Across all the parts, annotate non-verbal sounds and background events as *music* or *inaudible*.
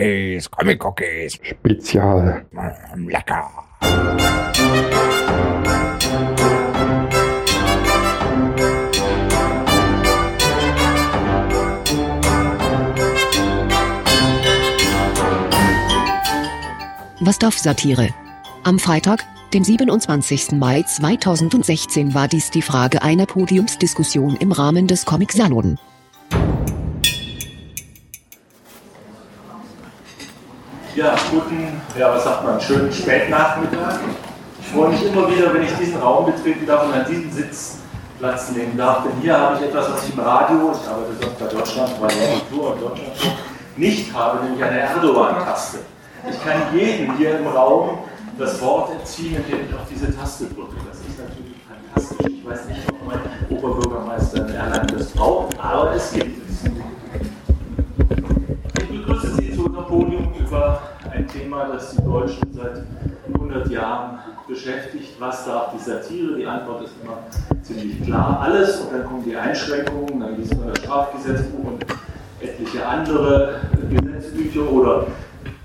Cookies, Comic Cookies. Spezial. Lecker. Was darf Satire? Am Freitag, dem 27. Mai 2016 war dies die Frage einer Podiumsdiskussion im Rahmen des Comic Salon. Ja, guten, ja, was sagt man, schönen Spätnachmittag. Ich freue mich immer wieder, wenn ich diesen Raum betreten darf und an diesem Sitz Platz nehmen darf. Denn hier habe ich etwas, was ich im Radio, ich arbeite sonst bei Deutschland, bei der Kultur und Deutschland nicht habe, nämlich eine Erdogan-Taste. Ich kann jedem hier im Raum das Wort entziehen, indem ich auf diese Taste drücke. Das ist natürlich fantastisch. Ich weiß nicht, ob mein Oberbürgermeister in Erlangen das braucht, aber es gibt es. Ich begrüße Sie zu unserem Podium über ein Thema, das die Deutschen seit 100 Jahren beschäftigt. Was darf die Satire? Die Antwort ist immer ziemlich klar. Alles und dann kommen die Einschränkungen, dann liest man das Strafgesetzbuch und etliche andere Gesetzbücher oder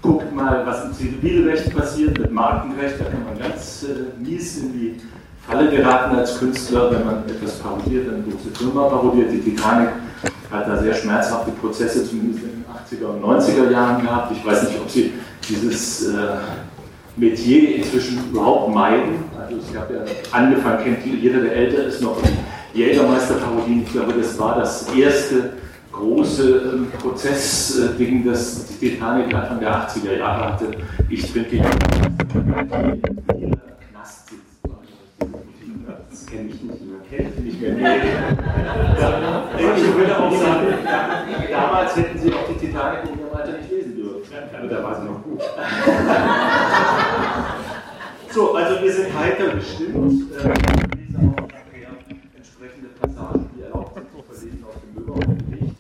guckt mal, was im Zivilrecht passiert, mit Markenrecht, da kann man ganz äh, mies in die Falle geraten als Künstler, wenn man etwas parodiert, eine große Firma parodiert. Die Titanic hat da sehr schmerzhafte Prozesse, zumindest in den 80er und 90er Jahren gehabt. Ich weiß nicht, ob sie dieses äh, Metier inzwischen überhaupt meiden. Also es gab ja angefangen, kennt jeder, der älter ist, noch die Jägermeister-Parodien. Ich glaube, das war das erste große ähm, Prozessding, das die Titanic Anfang der 80er Jahre hatte. Ich trinke kenne ich nicht mehr. Kennt nicht mehr. Nee. Ich würde auch sagen, damals hätten sie auch die Titanic in ihrem Alter nicht lesen dürfen. Aber da war sie noch gut. *laughs* So, also wir sind heiter gestimmt. Ähm, lese auch nachher entsprechende Passagen, die erlaubt sind zu verlesen aus dem Möber und dem Licht.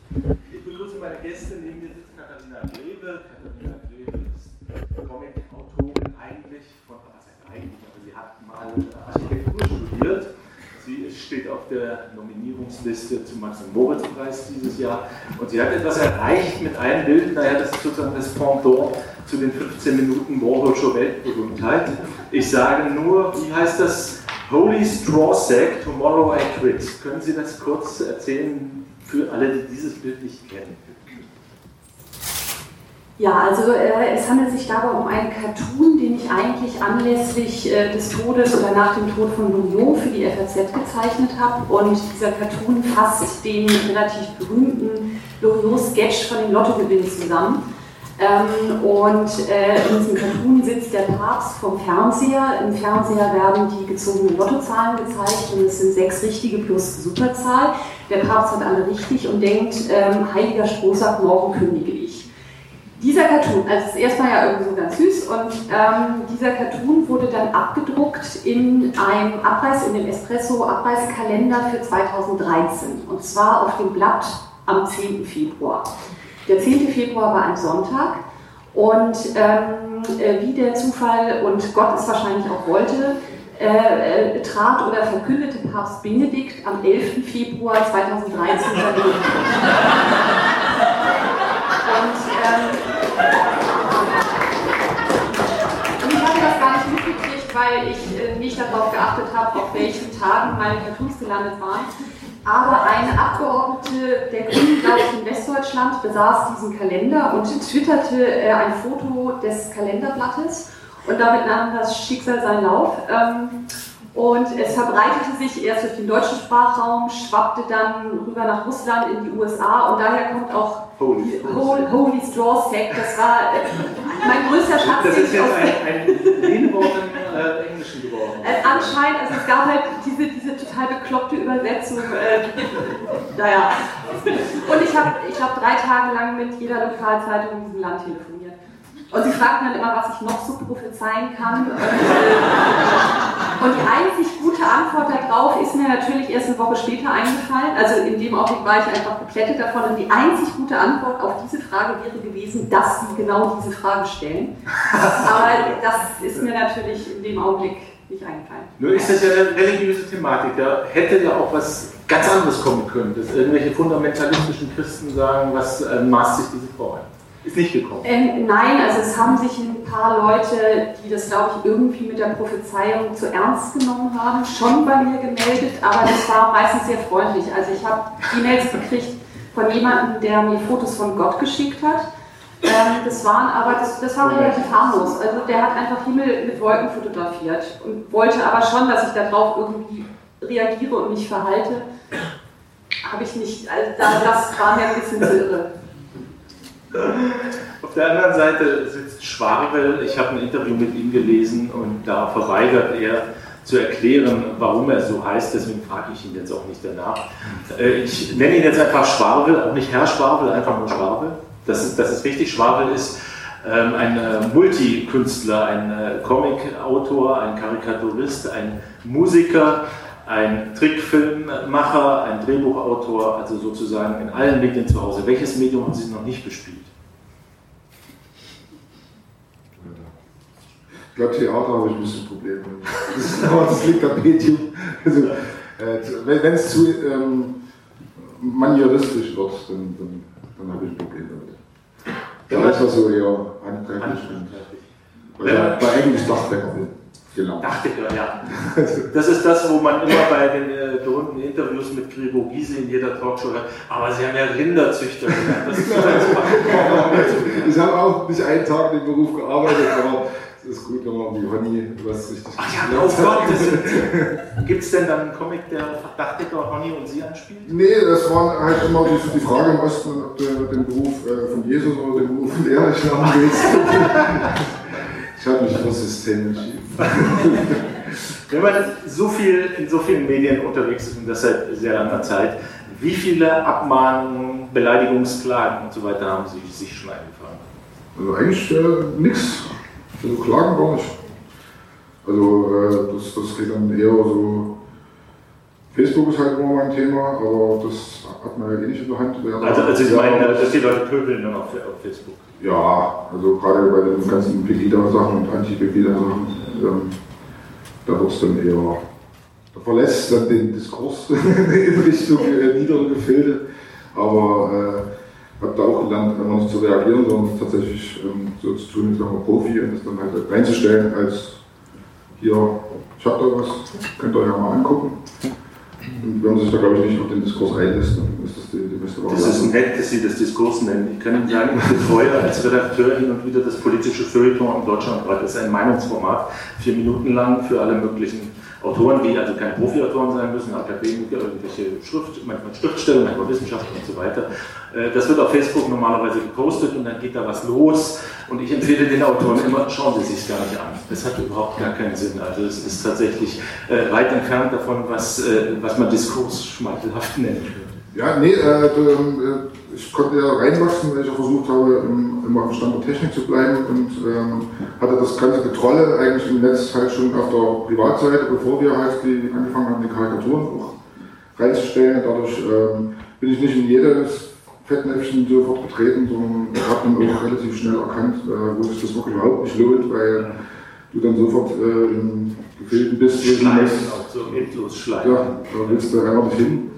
Ich begrüße meine Gäste. Neben mir sitzt Katharina Grebe. Katharina Grebe ist Comic-Autorin eigentlich von, was heißt eigentlich, aber sie hat mal Architektur studiert. Sie steht auf der Nominierungsliste zum Max-Moritz-Preis dieses Jahr und sie hat etwas erreicht mit einem Bild, naja, das ist sozusagen das Pendant zu den 15 Minuten Warholscher Weltberühmtheit. Ich sage nur, wie heißt das? Holy Straw Sack, Tomorrow I Quit. Können Sie das kurz erzählen für alle, die dieses Bild nicht kennen? Ja, also äh, es handelt sich dabei um einen Cartoon, den ich eigentlich anlässlich äh, des Todes oder nach dem Tod von Loriot für die FAZ gezeichnet habe. Und dieser Cartoon fasst den relativ berühmten Loriot-Sketch von dem Lottogewinn zusammen. Ähm, und äh, in diesem Cartoon sitzt der Papst vom Fernseher. Im Fernseher werden die gezogenen Lottozahlen gezeigt und es sind sechs richtige plus Superzahl. Der Papst hat alle richtig und denkt, ähm, heiliger Strohsack, morgen kündige ich. Dieser Cartoon, also es ist erstmal ja irgendwie so ganz süß und ähm, dieser Cartoon wurde dann abgedruckt in einem Abreiß, in dem Espresso-Abreißkalender für 2013 und zwar auf dem Blatt am 10. Februar. Der 10. Februar war ein Sonntag und ähm, äh, wie der Zufall und Gott es wahrscheinlich auch wollte, äh, äh, trat oder verkündete Papst Benedikt am 11. Februar 2013 sein Leben. *laughs* Und, ähm, und ich habe das gar nicht mitgekriegt, weil ich äh, nicht darauf geachtet habe, auf welchen Tagen meine Cartoons gelandet waren. Aber eine Abgeordnete der Grünen, glaube ich, in Westdeutschland besaß diesen Kalender und twitterte äh, ein Foto des Kalenderblattes und damit nahm das Schicksal seinen Lauf. Und es verbreitete sich erst durch den deutschen Sprachraum, schwappte dann rüber nach Russland in die USA und daher kommt auch Holy, Holy, Holy Straw Sack. Das war äh, mein größter Schatz. Das ist jetzt ein, ein Lehnwort im äh, Englischen geworden. äh, anscheinend, also es gab halt diese, diese total bekloppte Übersetzung. Äh, naja. Und ich habe, ich glaube, drei Tage lang mit jeder Lokalzeitung in diesem Land telefoniert. Und sie fragten dann immer, was ich noch so prophezeien kann. Und, äh, und die einzig gute Antwort darauf ist mir natürlich erst eine Woche später eingefallen. Also in dem Augenblick war ich einfach geplättet davon. Und die einzig gute Antwort auf diese Frage wäre gewesen, dass sie genau diese Frage stellen. *laughs* Aber das ist mir natürlich in dem Augenblick nicht eingefallen. Nur ist das ja eine religiöse Thematik. Da hätte ja auch was ganz anderes kommen können, dass irgendwelche fundamentalistischen Christen sagen, was äh, maßt sich diese Frau an. Ist nicht gekommen? Ähm, nein, also es haben sich ein paar Leute, die das, glaube ich, irgendwie mit der Prophezeiung zu ernst genommen haben, schon bei mir gemeldet, aber das war meistens sehr freundlich. Also ich habe E-Mails gekriegt von jemandem, der mir Fotos von Gott geschickt hat. Ähm, das waren aber, das, das war relativ harmlos. Also der hat einfach Himmel mit Wolken fotografiert und wollte aber schon, dass ich darauf irgendwie reagiere und mich verhalte. Habe ich nicht, also das war mir ein bisschen zu irre. Auf der anderen Seite sitzt Schwarwell. Ich habe ein Interview mit ihm gelesen und da verweigert er zu erklären, warum er so heißt. Deswegen frage ich ihn jetzt auch nicht danach. Äh, ich nenne ihn jetzt einfach Schwarwell, auch nicht Herr Schwarwell, einfach nur Schwarwell. Das ist, das ist richtig. Schwarwell ist ähm, ein äh, Multikünstler, ein äh, Comicautor, ein Karikaturist, ein Musiker, ein Trickfilmmacher, ein Drehbuchautor, also sozusagen in allen Medien zu Hause. Welches Medium haben Sie noch nicht bespielt? Ich glaube, Theater habe ich ein bisschen Probleme. Das, aber das liegt am Medium. Also, äh, wenn es zu ähm, manieristisch wird, dann, dann, dann habe ich ein Problem damit. Da ist das so eher handgreiflich. Weil bei eigentlich Dachdecker bin. Genau. Dachdecker, ja. Das ist das, wo man immer bei den äh, berühmten Interviews mit Gregor Giese in jeder Talkshow hört. Aber Sie haben ja Rinderzüchter gelernt. Das ist *laughs* ich habe auch nicht einen Tag in dem Beruf gearbeitet, aber es ist gut, wenn man die Honey was richtig Ach ja, oh Gott, gibt es denn dann einen Comic, der auf Dachdecker, Honey und Sie anspielt? Nee, das war halt immer die, die Frage im Osten, ob du den Beruf äh, von Jesus oder den Beruf von Erich haben willst. *laughs* ich habe mich für das System entschieden. *laughs* Wenn man so viel in so vielen Medien unterwegs ist und das seit sehr langer Zeit, wie viele Abmahnungen, Beleidigungsklagen und so weiter haben Sie sich schon eingefahren? Also eigentlich äh, nichts. Also klagen gar nicht. Also äh, das, das geht dann eher so. Facebook ist halt immer mein Thema, aber das hat man ja eh nicht in der Hand. Also, also Sie meinen, dass die Leute pöbeln dann auf, auf Facebook? Ja, also gerade bei den ganzen Pegida-Sachen und Anti-Pegida-Sachen, ähm, da wird es dann eher, da verlässt dann den Diskurs *laughs* in Richtung äh, niedere Gefilde, aber äh, habe da auch gelernt, immer nicht zu reagieren, sondern tatsächlich ähm, so zu tun, ich sag mal Profi und das dann halt reinzustellen als hier, ich hab da was, könnt ihr euch ja mal angucken. Wenn man sich da, glaube ich, nicht auf den Diskurs einlässt, dann ist das die, die beste Variante. Das ist nett, dass Sie das Diskurs nennen. Ich kann Ihnen sagen, ich betreue als Redakteur hin und wieder das politische Feuilleton in Deutschland. Das ist ein Meinungsformat, vier Minuten lang für alle möglichen Autoren, die also keine Profi-Autoren sein müssen, Akademiker, irgendwelche Schrift, manchmal Schriftsteller, manchmal Wissenschaftler und so weiter. Äh, das wird auf Facebook normalerweise gepostet und dann geht da was los. Und ich empfehle den Autoren immer, schauen Sie sich gar nicht an. Das hat überhaupt gar keinen Sinn. Also es ist tatsächlich äh, weit entfernt davon, was, äh, was man nennen würde. Ja, nee, äh, ich konnte ja reinwachsen, weil ich ja versucht habe, immer auf dem Stand der Technik zu bleiben und ähm, hatte das ganze Getrolle eigentlich im Netz halt schon auf der Privatseite, bevor wir halt die, angefangen haben, die Karikaturen auch reinzustellen. Dadurch ähm, bin ich nicht in jedes Fettnäpfchen sofort getreten, sondern habe dann auch relativ schnell erkannt, äh, wo sich das wirklich überhaupt nicht lohnt, weil du dann sofort äh, in Gefilden bist. Schleifen, auch so endlos schleifen. Ja, da willst du einfach nicht hin.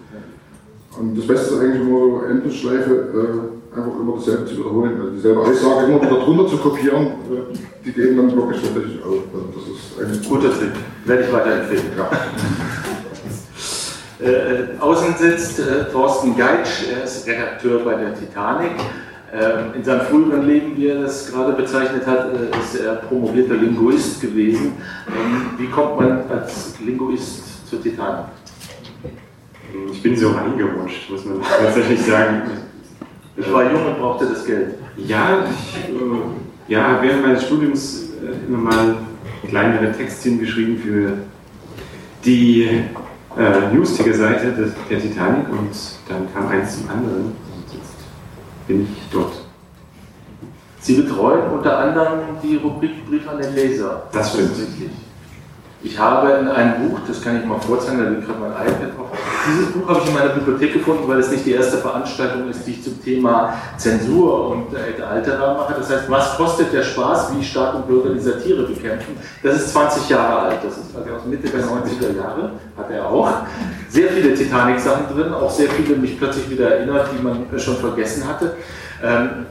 Und das Beste ist eigentlich immer Endlosschleife, äh, einfach immer dasselbe zu wiederholen. Also dieselbe Aussage immer wieder drunter zu kopieren, äh, die gehen dann wirklich tatsächlich auf. Also das ist Guter Trick, werde ich weiterempfehlen. Ja. *laughs* Äh, äh, außen sitzt äh, Thorsten Geitsch, er ist Redakteur bei der Titanic. Ähm, in seinem früheren Leben, wie er das gerade bezeichnet hat, äh, ist er promovierter Linguist gewesen. Ähm, wie kommt man als Linguist zur Titanic? Ich bin so reingerutscht, muss man tatsächlich sagen. Ich war jung und brauchte das Geld. Ja, ich, äh, ja während meines Studiums äh, immer mal kleinere Textchen geschrieben für die äh, Newsticker-Seite der Titanic und dann kam eins zum anderen und jetzt bin ich dort. Sie betreuen unter anderem die Rubrik Brief an den Leser. Das stimmt. Ich habe in einem Buch, das kann ich mal vorzeigen, da liegt gerade mein iPad drauf. Dieses Buch habe ich in meiner Bibliothek gefunden, weil es nicht die erste Veranstaltung ist, die ich zum Thema Zensur und altera mache. Das heißt, was kostet der Spaß, wie Staat und Bürger die Satire bekämpfen? Das ist 20 Jahre alt, das ist also aus Mitte der 90er Jahre, hat er auch. Sehr viele Titanic-Sachen drin, auch sehr viele mich plötzlich wieder erinnert, die man schon vergessen hatte. Ähm,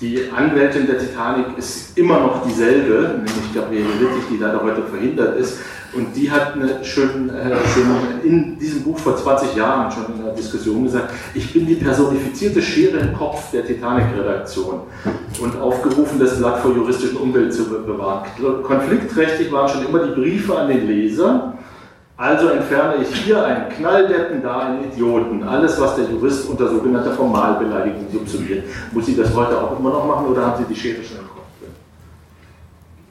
Die Anwältin der Titanic ist immer noch dieselbe, nämlich Gabriele Wittig, die leider heute verhindert ist. Und die hat eine schön, äh, schön in diesem Buch vor 20 Jahren schon in einer Diskussion gesagt, ich bin die personifizierte Schere im Kopf der Titanic-Redaktion und aufgerufen, das Blatt vor juristischen Umwelt zu bewahren. Konfliktträchtig waren schon immer die Briefe an den Leser, also entferne ich hier einen Knalldeppen, da einen Idioten. Alles, was der Jurist unter sogenannter Formalbeleidigung subsumiert. Muss sie das heute auch immer noch machen oder haben Sie die Schere schon?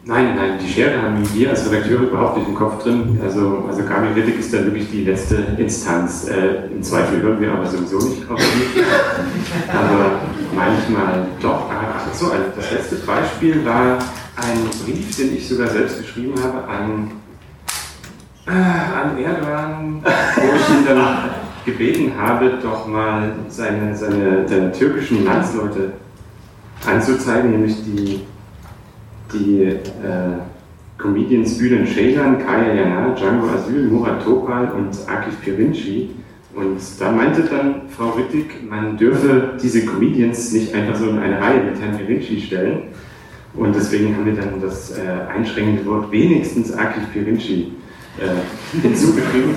Nein, nein, die Schere haben wir als Redakteure überhaupt nicht im Kopf drin. Also, also Wittig ist dann wirklich die letzte Instanz. Äh, Im Zweifel hören wir aber sowieso nicht auf sie. aber manchmal doch. Ach so, das letzte Beispiel war ein Brief, den ich sogar selbst geschrieben habe an an Erdogan, wo ich ihn dann gebeten habe, doch mal seine, seine, seine türkischen Landsleute anzuzeigen, nämlich die, die äh, Comedians Bülent Ceylan, Kaya Jana, Django Asyl, Murat Topal und Akif Pirinci. Und da meinte dann Frau Wittig, man dürfe diese Comedians nicht einfach so in eine Reihe mit Herrn Pirinci stellen. Und deswegen haben wir dann das äh, einschränkende Wort wenigstens Akif Pirinci äh, hinzugefügt.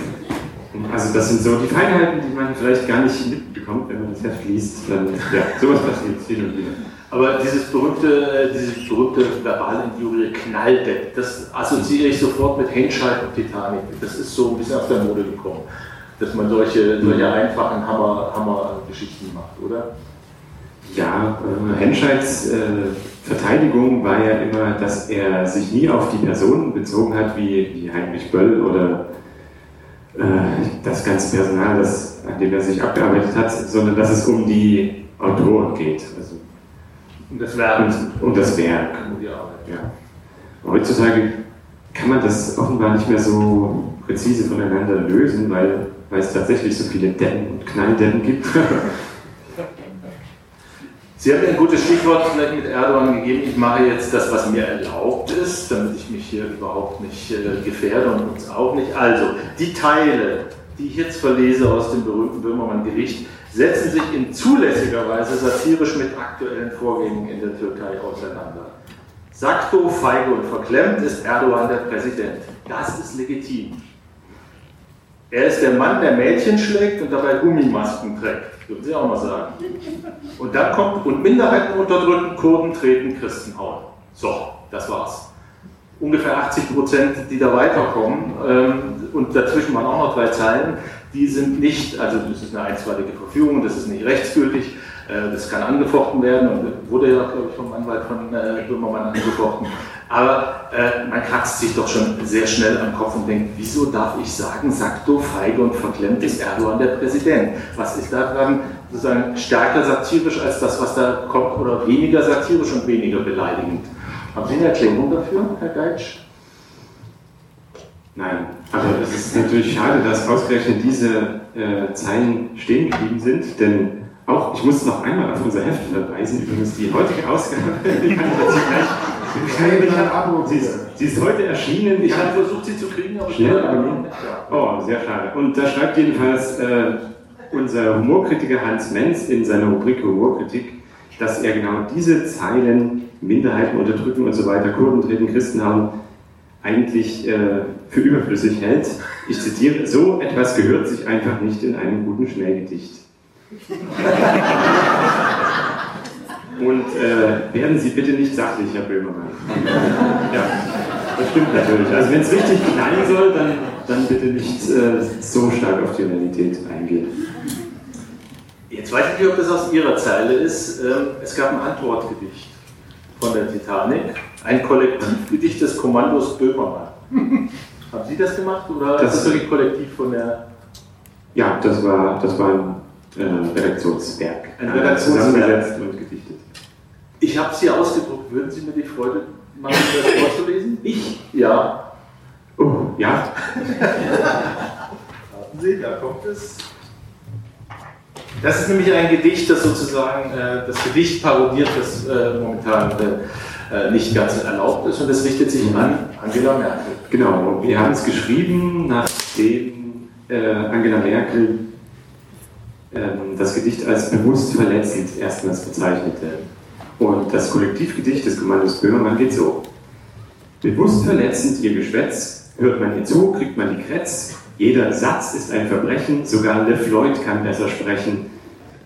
Also das sind so die Feinheiten, die man vielleicht gar nicht mitbekommt, wenn man das Heft liest. Dann, ja, sowas passiert hin und wieder. Aber dieses berühmte, äh, dieses berühmte verbale Injurie Knalldeck, das assoziiere ich sofort mit Henscheid und Titanic. Das ist so ein bisschen aus der Mode gekommen, dass man solche, solche einfachen Hammer, Hammer-Geschichten macht, oder? Ja, äh, Henscheids äh, Verteidigung war ja immer, dass er sich nie auf die Personen bezogen hat, wie, wie Heinrich Böll oder äh, das ganze Personal, das, an dem er sich abgearbeitet hat, sondern dass es um die Autoren geht. Also, um das Werk. Und, um das Werk. Arbeit. Ja. Heutzutage kann man das offenbar nicht mehr so präzise voneinander lösen, weil, weil es tatsächlich so viele Deppen und Knalldeppen gibt. *laughs* Sie haben ein gutes Stichwort vielleicht mit Erdogan gegeben. Ich mache jetzt das, was mir erlaubt ist, damit ich mich hier überhaupt nicht äh, gefährde und uns auch nicht. Also, die Teile, die ich jetzt verlese aus dem berühmten Böhmermann-Gericht, setzen sich in zulässiger Weise satirisch mit aktuellen Vorgängen in der Türkei auseinander. Sakto, feige und verklemmt ist Erdogan der Präsident. Das ist legitim. Er ist der Mann, der Mädchen schlägt und dabei Gummimasken trägt. Würden Sie auch mal sagen. Und dann kommt, und Minderheiten unterdrücken, Kurden treten, Christen hauen. So, das war's. Ungefähr 80 Prozent, die da weiterkommen, ähm, und dazwischen waren auch noch drei Zeilen, die sind nicht, also das ist eine einstweilige Verfügung, das ist nicht rechtsgültig, äh, das kann angefochten werden und wurde ja, glaube ich, vom Anwalt von äh, Böhmermann angefochten. Aber äh, man kratzt sich doch schon sehr schnell am Kopf und denkt, wieso darf ich sagen, Sakto, feige und verklemmt ist Erdogan der Präsident? Was ist daran sozusagen stärker satirisch als das, was da kommt, oder weniger satirisch und weniger beleidigend? Haben Sie eine Erklärung dafür, Herr Geitsch? Nein, aber es ist natürlich schade, dass ausgerechnet diese äh, Zeilen stehen geblieben sind, denn auch, ich muss noch einmal auf unser Heft verweisen, übrigens die heutige Ausgabe, *laughs* die kann ich jetzt gleich Sie ist, sie ist heute erschienen. Ich habe versucht, sie zu kriegen, aber schnell abgelehnt. Oh, sehr schade. Und da schreibt jedenfalls äh, unser Humorkritiker Hans Menz in seiner Rubrik Humorkritik, dass er genau diese Zeilen, Minderheiten unterdrücken und so weiter, Kurden treten, Christen haben, eigentlich äh, für überflüssig hält. Ich zitiere, so etwas gehört sich einfach nicht in einem guten Schnellgedicht. Und äh, werden Sie bitte nicht sachlich, Herr Böhmermann. ja, das stimmt natürlich. Also wenn es richtig knallen soll, dann, dann bitte nicht äh, so stark auf die Realität eingehen. Jetzt weiß ich nicht, ob das aus Ihrer Zeile ist. Ähm, es gab ein Antwortgedicht von der Titanic, ein Kollektivgedicht des Kommandos Böhmermann. Haben Sie das gemacht oder das, ist das wirklich kollektiv von der... Ja, das war, das war ein äh, Redaktionswerk. Ein Redaktionswerk. und gedichtet. Ich habe sie ausgedruckt. Würden Sie mir die Freude machen, das *laughs* vorzulesen? Ich? Ja. Oh, ja. *laughs* Warten Sie, da kommt es. Das ist nämlich ein Gedicht, das sozusagen äh, das Gedicht parodiert, das äh, momentan äh, nicht ganz erlaubt ist und das richtet sich an Angela Merkel. Genau, wir haben es geschrieben, nachdem äh, Angela Merkel ähm, das Gedicht als bewusst verletzend erstmals bezeichnete. Und das Kollektivgedicht des Kommandos Böhmermann geht so. Bewusst verletzend ihr Geschwätz, hört man ihr zu, kriegt man die Kretz. Jeder Satz ist ein Verbrechen, sogar Le Floyd kann besser sprechen.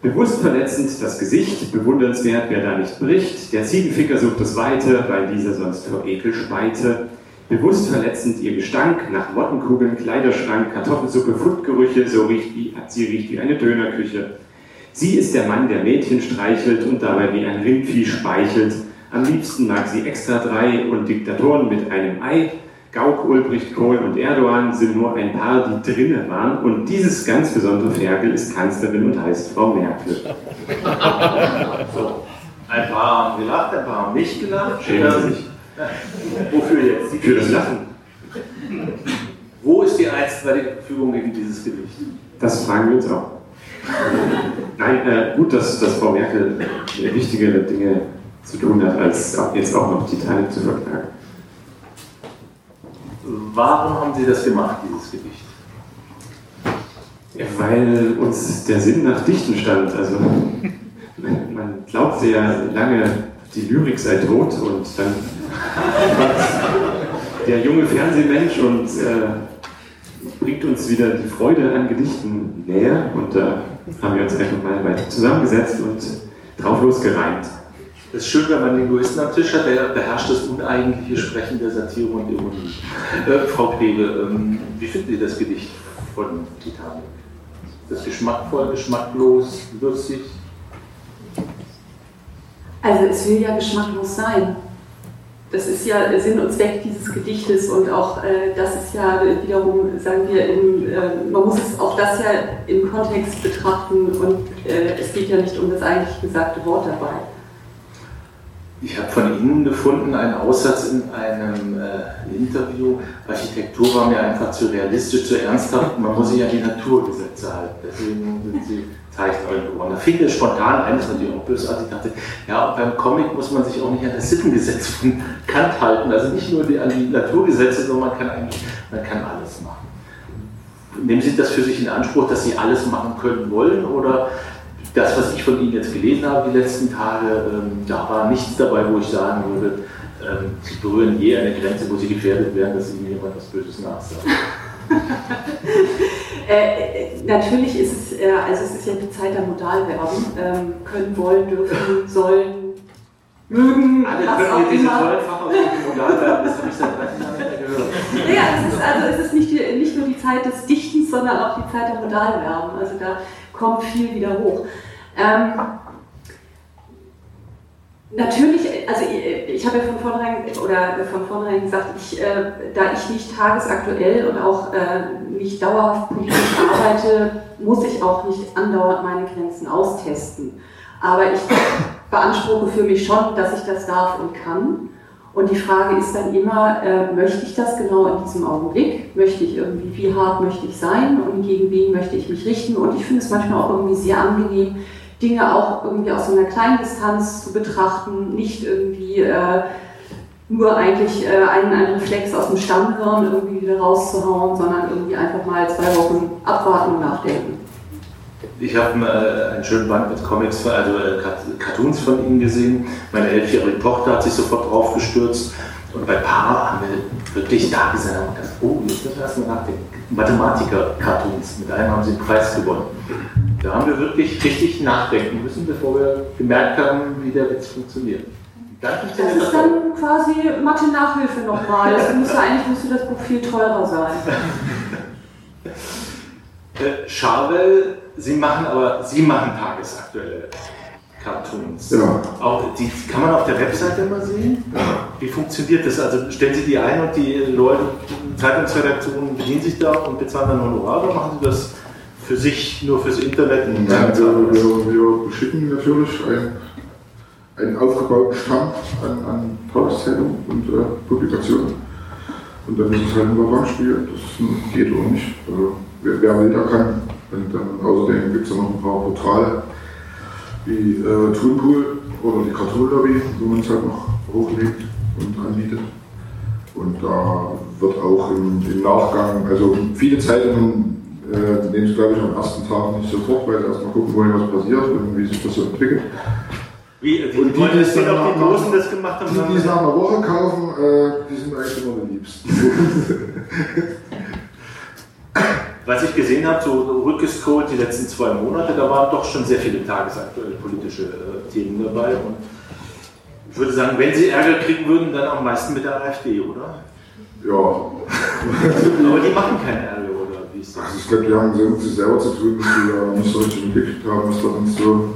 Bewusst verletzend das Gesicht, bewundernswert, wer da nicht bricht. Der Ziegenficker sucht das Weite, weil dieser sonst vor Ekel speite. Bewusst verletzend ihr Gestank nach Mottenkugeln, Kleiderschrank, Kartoffelsuppe, Fundgerüche, so riecht wie, sie riecht wie eine Dönerküche. Sie ist der Mann, der Mädchen streichelt und dabei wie ein Rindvieh speichelt. Am liebsten mag sie extra drei und Diktatoren mit einem Ei. Gauck, Ulbricht, Kohl und Erdogan sind nur ein paar, die drinnen waren. Und dieses ganz besondere Ferkel ist Kanzlerin und heißt Frau Merkel. *laughs* So. Ein paar haben gelacht, ein paar haben nicht gelacht. Schämen Sie sich. Wofür jetzt? Die Für das Lachen. Wo ist die einstweilige Verfügung gegen dieses Gedicht? Das fragen wir uns auch. Nein, äh, gut, dass, dass Frau Merkel wichtigere Dinge zu tun hat, als jetzt auch noch Titanic zu verklagen. Warum haben Sie das gemacht, dieses Gedicht? Ja, weil uns der Sinn nach Dichten stand. Also man glaubte ja lange, die Lyrik sei tot und dann der junge Fernsehmensch und äh, bringt uns wieder die Freude an Gedichten näher und da haben wir uns einfach mal weiter zusammengesetzt und drauf losgereimt. Es ist schön, wenn man Linguisten am Tisch hat, der beherrscht das uneigentliche Sprechen der Satire und Ironie. Äh, Frau Kleve, ähm, wie finden Sie das Gedicht von Titanic? Ist das geschmackvoll, geschmacklos, lustig? Also es will ja geschmacklos sein. Das ist ja Sinn und Zweck dieses Gedichtes und auch äh, das ist ja wiederum, sagen wir, in, äh, man muss es auch das ja im Kontext betrachten und äh, es geht ja nicht um das eigentlich gesagte Wort dabei. Ich habe von Ihnen gefunden einen Aussatz in einem äh, Interview. Architektur war mir einfach zu realistisch, zu ernsthaft. Man muss sich an die Naturgesetze halten. Deswegen sind Sie Zeichnerin geworden. Da fiel mir spontan ein, das ist natürlich auch bösartig. Ich dachte, ja, beim Comic muss man sich auch nicht an das Sittengesetz von Kant halten. Also nicht nur die, an die Naturgesetze, sondern man kann eigentlich, man kann alles machen. Nehmen Sie das für sich in Anspruch, dass Sie alles machen können wollen oder das, was ich von Ihnen jetzt gelesen habe die letzten Tage, ähm, da war nichts dabei, wo ich sagen würde, ähm, Sie berühren je eine Grenze, wo Sie gefährdet werden, dass Ihnen jemand was Böses nachsagt. *laughs* *laughs* äh, natürlich ist es, äh, also es ist ja die Zeit der Modalverben, ähm, können, wollen, dürfen, sollen, mögen, Alle was können auch hier diese immer. tollen Fachausdrücke Modalverben, das habe ich seit 30 Jahren nicht mehr gehört. *laughs* Ja, es ist, also es ist nicht, die, nicht nur die Zeit des Dichtens, sondern auch die Zeit der Modalverben. Also da kommt viel wieder hoch. Ähm, natürlich, also ich, ich habe ja von vornherein, oder von vornherein gesagt, ich, äh, da ich nicht tagesaktuell und auch äh, nicht dauerhaft politisch arbeite, muss ich auch nicht andauernd meine Grenzen austesten. Aber ich beanspruche für mich schon, dass ich das darf und kann. Und die Frage ist dann immer, äh, möchte ich das genau in diesem Augenblick? Möchte ich irgendwie, wie hart möchte ich sein und gegen wen möchte ich mich richten? Und ich finde es manchmal auch irgendwie sehr angenehm, Dinge auch irgendwie aus einer kleinen Distanz zu betrachten, nicht irgendwie äh, nur eigentlich äh, einen, einen Reflex aus dem Stammhirn irgendwie wieder rauszuhauen, sondern irgendwie einfach mal zwei Wochen abwarten und nachdenken. Ich habe äh, einen schönen Band mit Comics, also äh, Cartoons von Ihnen gesehen. Meine elfjährige Tochter hat sich sofort drauf gestürzt. Und bei Paar haben wir wirklich da gesessen und gedacht, oh, jetzt müssen wir erstmal nachdenken. Mathematiker-Cartoons, mit einem haben sie einen Preis gewonnen. Da haben wir wirklich richtig nachdenken müssen, bevor wir gemerkt haben, wie der Witz funktioniert. Das ist das auch. dann quasi Mathe-Nachhilfe nochmal. Das müsste eigentlich müsste das Buch viel teurer sein. *laughs* Äh, Charvel, Sie machen aber, Sie machen tagesaktuelle Cartoons. Ja. Auch die kann man auf der Webseite immer sehen. Wie funktioniert das? Also stellen Sie die ein und die Leute, Zeitungsredaktionen bedienen sich da und bezahlen dann Honorar oder machen Sie das für sich, nur fürs Internet? Nein, wir, wir, wir beschicken natürlich einen, einen aufgebauten Stamm an, an Tageszeitungen und äh, Publikationen. Und dann ist es halt ein Übergangsspiel. Das geht auch nicht. Also, wer, wer will, der kann. Und dann, außerdem gibt es ja noch ein paar Portale wie äh, Toonpool oder die Cartoon Lobby, wo man es halt noch hochlegt und anbietet. Und da wird auch im, im Nachgang, also viele Zeitungen äh, nehmen es glaube ich am ersten Tag nicht sofort, weil sie erstmal gucken wollen, was passiert und wie sich das so entwickelt. Wie, die, Und die, die das es dann die nach- Großen das gemacht haben. Die, die es nach einer Woche kaufen, äh, die sind eigentlich immer die liebsten. *laughs* Was ich gesehen habe, so rückgescrollt die letzten zwei Monate, da waren doch schon sehr viele tagesaktuelle politische äh, Themen dabei. Und ich würde sagen, wenn sie Ärger kriegen würden, dann am meisten mit der AfD, oder? ja, *laughs* Aber die machen keinen Ärger, also ich glaube, die haben sehr mit sich selber zu tun, dass die ja nicht so richtig mitgekriegt haben, was da sonst so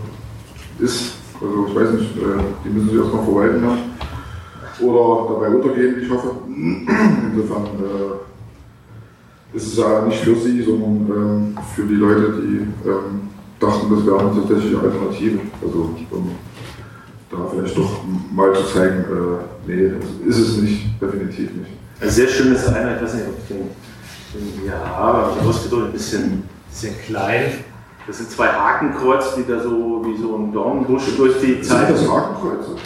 ist. Also ich weiß nicht, äh, die müssen sich erstmal verwalten ja. oder dabei untergehen, wie ich hoffe. *clears throat* Insofern äh, ist es ja nicht für sie, sondern ähm, für die Leute, die ähm, dachten, das wäre eine tatsächliche Alternative. Also um da vielleicht doch mal zu zeigen, äh, nee, ist es nicht, definitiv nicht. Ein sehr schönes einer, ich weiß nicht, ob ich den, aber ausgedrückt ein bisschen, bisschen klein. Das sind zwei Hakenkreuze, die da so wie so ein Dornenbusch durch die Sind Zeit. das Hakenkreuze?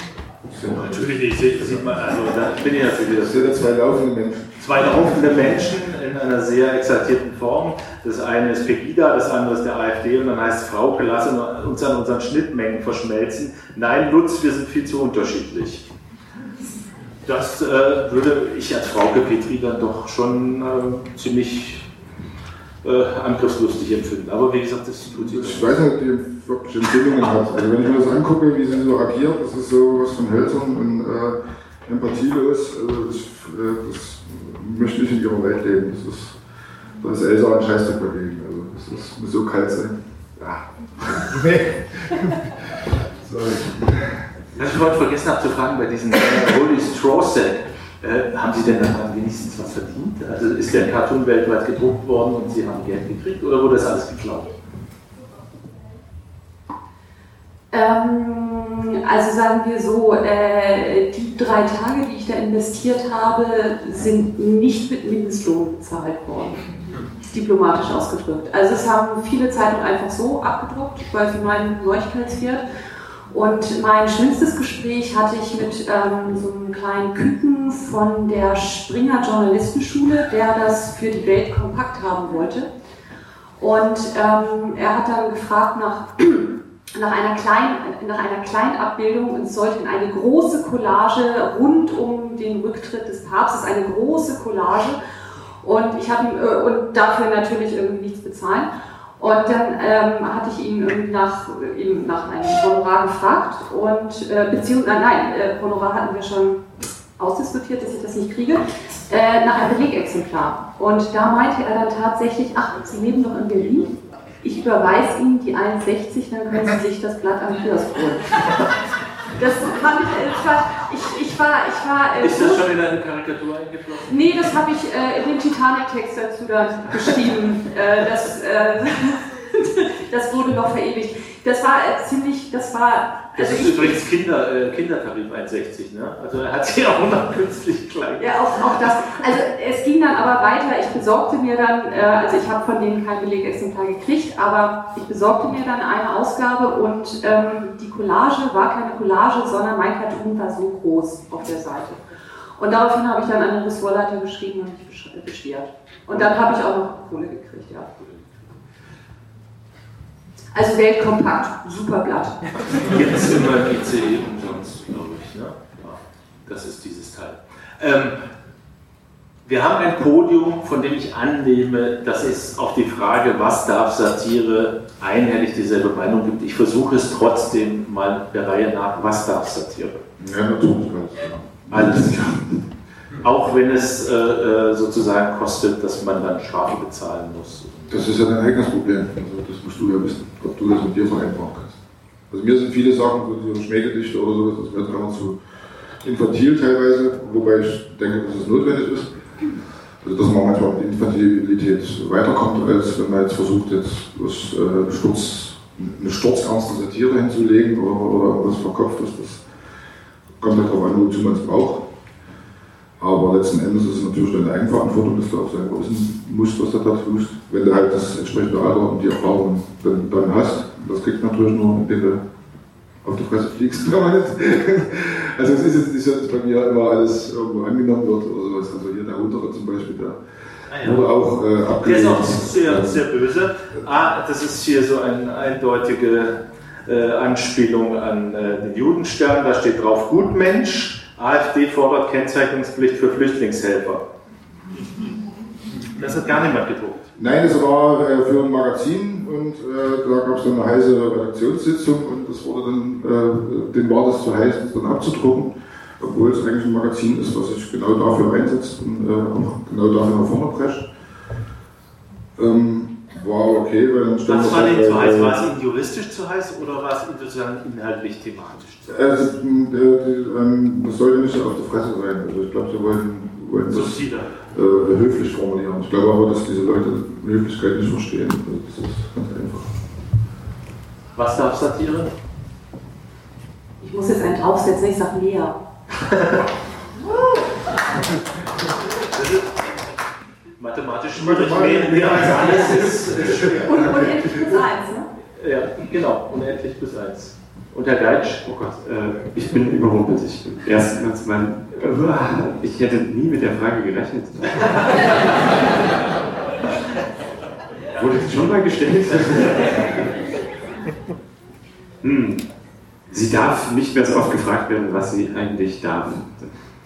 Natürlich, ich sehe, sieht man, also da bin ich natürlich Das sind ja zwei laufende Menschen. zwei laufende Menschen in einer sehr exaltierten Form. Das eine ist Pegida, das andere ist der AfD und dann heißt es, Frauke, lass uns an unseren Schnittmengen verschmelzen. Nein, Lutz, wir sind viel zu unterschiedlich. Das äh, würde ich als Frauke Petri dann doch schon äh, ziemlich äh, angriffslustig empfinden. Aber wie gesagt, das tut sie Ich weiß nicht, ob die wirklich Empfehlungen hat. Also wenn ich mir das angucke, wie sie so agiert, das ist so was von hölzern und äh, empathielos. Also das, äh, das möchte ich in ihrer Welt leben. Das ist, da ist Elsa ein Scheißdreck dagegen. Also das ist, muss so kalt sein. Ja. Nee. *laughs* Sorry. Was ich vorhin vergessen habe zu fragen, bei diesem äh, Holy Straw Set, äh, haben Sie denn daran wenigstens was verdient? Also ist der Cartoon weltweit gedruckt worden und Sie haben Geld gekriegt oder wurde das alles geklaut? Ähm, also sagen wir so, äh, die drei Tage, die ich da investiert habe, sind nicht mit Mindestlohn bezahlt worden. Diplomatisch ausgedrückt. Also es haben viele Zeitungen einfach so abgedruckt, weil sie meinen Neuigkeitswert. Und mein schönstes Gespräch hatte ich mit ähm, so einem kleinen Küken von der Springer Journalistenschule, der das für die Welt kompakt haben wollte. Und ähm, er hat dann gefragt nach *clears throat* nach einer, kleinen, nach einer kleinen Abbildung und sollte in eine große Collage rund um den Rücktritt des Papstes, eine große Collage. Und ich habe ihm äh, und dafür natürlich irgendwie nichts bezahlen. Und dann ähm, hatte ich ihn nach, eben nach einem Honorar gefragt und äh, beziehungsweise nein, äh, Honorar hatten wir schon ausdiskutiert, dass ich das nicht kriege, äh, nach einem Belegexemplar. Und da meinte er dann tatsächlich, ach, Sie leben doch in Berlin? Ich überweise Ihnen die 1,60, dann können Sie sich das Blatt am Kiosk holen. *laughs* Das fand ich, ich, ich war, ich war. äh, Ist das schon in eine Karikatur eingeflossen? Nee, das habe ich äh, in dem Titanic-Text dazu dann geschrieben. *laughs* Äh, das, äh, *laughs* das wurde noch verewigt. Das war äh, ziemlich, das war. Das Also ist übrigens Kinder, äh, Kindertarif 1,60, ne? Also er hat sie auch noch künstlich klein. ja, auch, auch das. Also es ging dann aber weiter. Ich besorgte mir dann, äh, also ich habe von denen kein Belegexemplar gekriegt, aber ich besorgte mir dann eine Ausgabe und ähm, die Collage war keine Collage, sondern mein Cartoon war so groß auf der Seite. Und daraufhin habe ich dann an den Ressortleiter geschrieben und mich besch- beschwert. Und dann habe ich auch noch Kohle gekriegt, ja. Also Weltkompakt, super Blatt. Gibt es immer im ICE umsonst, glaube ich. Ne? Das ist dieses Teil. Ähm, wir haben ein Podium, von dem ich annehme, dass es auf die Frage, was darf Satire, einhellig dieselbe Meinung gibt. Ich versuche es trotzdem mal der Reihe nach, was darf Satire? Ja, natürlich. Alles klar. Auch wenn es äh, äh, sozusagen kostet, dass man dann Strafe bezahlen muss. Das ist ja dein eigenes Problem. Also das musst du ja wissen, ob du das mit dir vereinbaren kannst. Also mir sind viele Sachen, so Schmähgedichte oder sowas, das wird immer zu infantil teilweise, wobei ich denke, dass es notwendig ist. Also dass man manchmal mit Infantilität weiterkommt, als wenn man jetzt versucht, jetzt was, äh, Sturz, eine sturzernste Satire hinzulegen oder, oder was verkopft ist. Das kommt halt darauf an, wozu man es braucht. Aber letzten Endes ist es natürlich deine Eigenverantwortung, dass du auch selber wissen musst, was du da tust. Wenn du halt das entsprechende Alter und die Erfahrung dann, dann hast, das kriegst du natürlich nur, indem du auf die Fresse fliegst. *laughs* also es ist jetzt nicht so, dass bei mir immer alles irgendwo angenommen wird oder sowas. Also hier der untere zum Beispiel, der Ah, wurde auch äh, Der abgelehnt. ist auch sehr, sehr böse. Ah, das ist hier so eine eindeutige äh, Anspielung an äh, den Judenstern. Da steht drauf Gutmensch. AfD fordert Kennzeichnungspflicht für Flüchtlingshelfer. Das hat gar niemand gedruckt. Nein, es war äh, für ein Magazin und äh, da gab es dann eine heiße Redaktionssitzung und das wurde dann, äh, dem war das zu heiß, das dann abzudrucken, obwohl es eigentlich ein Magazin ist, was sich genau dafür einsetzt und äh, auch genau dafür nach vorne prescht. Ähm, war okay, weil dann stand Was das war denn zu äh, heiß? War es Ihnen juristisch zu heiß oder war es Ihnen sozusagen inhaltlich thematisch zu heiß? Also, äh, die, ähm, das sollte nicht so auf der Fresse sein. Also ich glaube, sie wollen, wollen das Subtiler. äh, höflich formulieren. Ich glaube aber, dass diese Leute Höflichkeit nicht verstehen. Also das ist ganz einfach. Was darf Satire? Ich muss jetzt einen draufsetzen, ich sage mehr. *laughs* Mathematisch schwierig. Mehr, mehr als alles ist, ist schwer. Und unendlich plus eins, ne? Ja, genau, unendlich bis eins. Und Herr Geitsch? Oh Gott, äh, ich bin überrumpelt. Ich, erstens, mein, ich hätte nie mit der Frage gerechnet. *laughs* Wurde das schon mal gestellt? hm. Sie darf nicht mehr so oft gefragt werden, was sie eigentlich darf.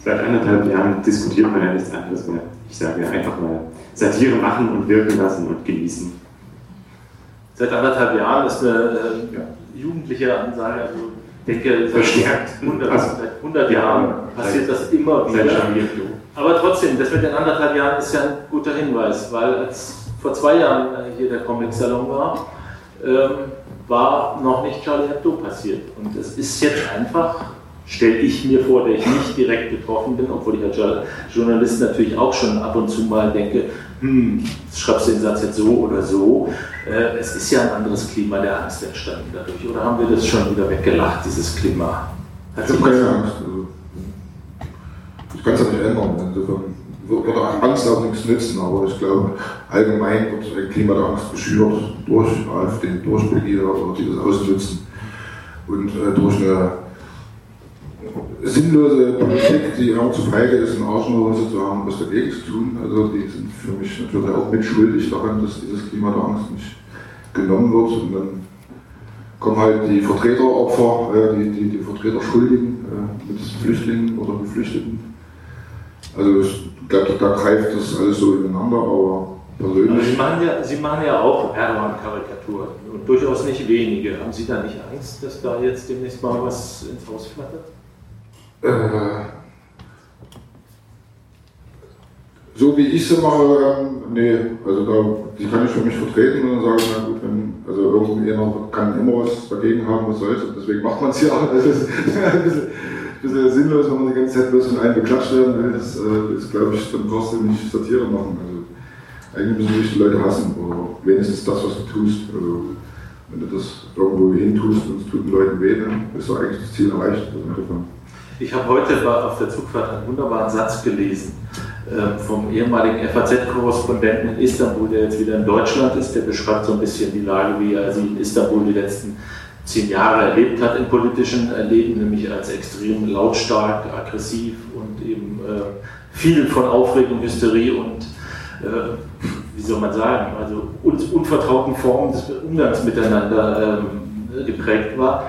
Seit anderthalb Jahren diskutiert man ja nichts anderes mehr. Ich sage ja einfach mal Satire machen und wirken lassen und genießen. Seit anderthalb Jahren ist eine äh, jugendliche Ansage, also ich denke, seit Verstärkt. 100, Also, seit 100 Jahren passiert das immer wieder. Aber trotzdem, das mit den anderthalb Jahren ist ja ein guter Hinweis, weil als vor zwei Jahren äh, hier der Comic-Salon war, ähm, war noch nicht Charlie Hebdo passiert. Und es ist jetzt einfach, stelle ich mir vor, der ich nicht direkt betroffen bin, obwohl ich als Jour- Journalist natürlich auch schon ab und zu mal denke, hm, schreibst du den Satz jetzt so oder so. Äh, es ist ja ein anderes Klima der Angst entstanden dadurch. Oder haben wir das schon wieder weggelacht, dieses Klima? Hat Ich habe keine Angst. Also, ich kann es ja nicht ändern. Insofern wird auch Angst auch nichts nützen, aber ich glaube, allgemein wird ein Klima der Angst geschürt durch AfD, durch oder die das ausnutzen und äh, durch eine sinnlose Politik, die immer zu feige ist, einen Arsch in der Hose zu haben, was dagegen zu tun. Also die sind für mich natürlich auch mitschuldig daran, dass dieses Klima der Angst nicht genommen wird. Und dann kommen halt die Vertreteropfer, äh, die, die, die Vertreter Schuldigen äh, mit Flüchtlingen oder Geflüchteten. Also ich glaube, da greift das alles so ineinander, aber Aber Sie persönlich. machen ja, Sie machen ja auch Erdogan-Karikaturen und durchaus nicht wenige. Haben Sie da nicht Angst, dass da jetzt demnächst mal was ins Haus flattert? Äh, so wie ich sie mache, nee, also da, die kann ich für mich vertreten und dann sage ich, na gut, wenn, also irgendjemand kann immer was dagegen haben, was soll's, und deswegen macht man es ja. *laughs* Es ist ein bisschen, bisschen sinnlos, wenn man die ganze Zeit bloß von einem beklatscht werden will, das äh, ist, glaube ich, dann du nicht Satire machen. Also, eigentlich müssen dich die Leute hassen, oder wenigstens das, was du tust. Also, wenn du das irgendwo hin tust und es tut den Leuten weh, dann ist doch eigentlich das Ziel erreicht. Also. Ich habe heute auf der Zugfahrt einen wunderbaren Satz gelesen äh, vom ehemaligen FAZ-Korrespondenten in Istanbul, der jetzt wieder in Deutschland ist. Der beschreibt so ein bisschen die Lage, wie er sie in Istanbul die letzten zehn Jahre erlebt hat im politischen Leben, nämlich als extrem lautstark, aggressiv und eben äh, viel von Aufregung, Hysterie und äh, wie soll man sagen, also un unvertrauten Formen des Umgangs miteinander ähm, geprägt war.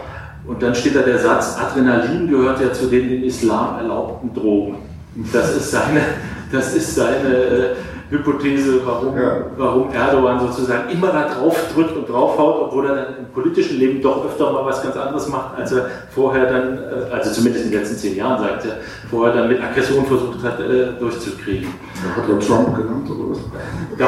Und dann steht da der Satz, Adrenalin gehört ja zu den im Islam erlaubten Drogen. Das ist seine, *laughs* das ist seine äh, Hypothese, warum, Ja. warum Erdogan sozusagen immer da drauf drückt und draufhaut, obwohl er dann im politischen Leben doch öfter mal was ganz anderes macht, als er vorher dann, äh, also zumindest in den letzten zehn Jahren, sagt er, vorher dann mit Aggression versucht hat, äh, durchzukriegen. Da hat er Trump genannt oder was?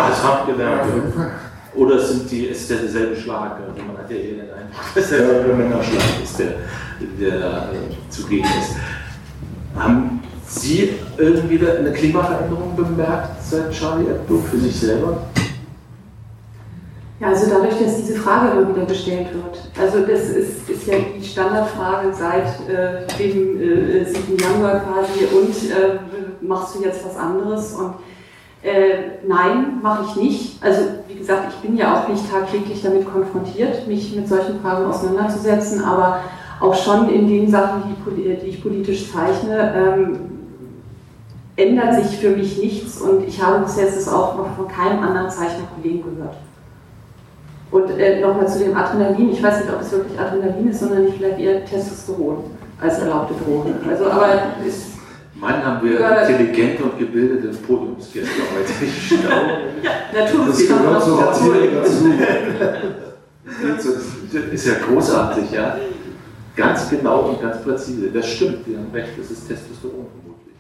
Hat Trump gelernt. auf jeden Fall. Oder sind die, ist der derselbe Schlag? Also man hat ja hier den Eindruck, dass der derselbe Männerschlag ist, der, der da äh, zugegen ist. Haben Sie irgendwie eine Klimaveränderung bemerkt seit Charlie Hebdo für sich selber? Ja, also dadurch, dass diese Frage immer wieder gestellt wird. Also das ist, ist ja die Standardfrage seit äh, dem äh, 7. Januar quasi und äh, machst du jetzt was anderes? Und äh, nein, mache ich nicht. Also wie gesagt, ich bin ja auch nicht tagtäglich damit konfrontiert, mich mit solchen Fragen auseinanderzusetzen, aber auch schon in den Sachen, die, poli- die ich politisch zeichne, ähm, ändert sich für mich nichts und ich habe bis jetzt das auch noch von keinem anderen Zeichnerkollegen gehört. Und äh, nochmal zu dem Adrenalin. Ich weiß nicht, ob es wirklich Adrenalin ist, sondern nicht vielleicht eher Testosteron als erlaubte Droge. Also, aber ist. Mann, haben wir Ja. intelligente und gebildete Podiumsgäste heute. *laughs* Ich staune. Das Naturwissenschaftler gehört zur dazu. Das ist ja großartig, ja. Ganz genau und ganz präzise. Das stimmt, Sie haben recht, das ist Testosteron vermutlich.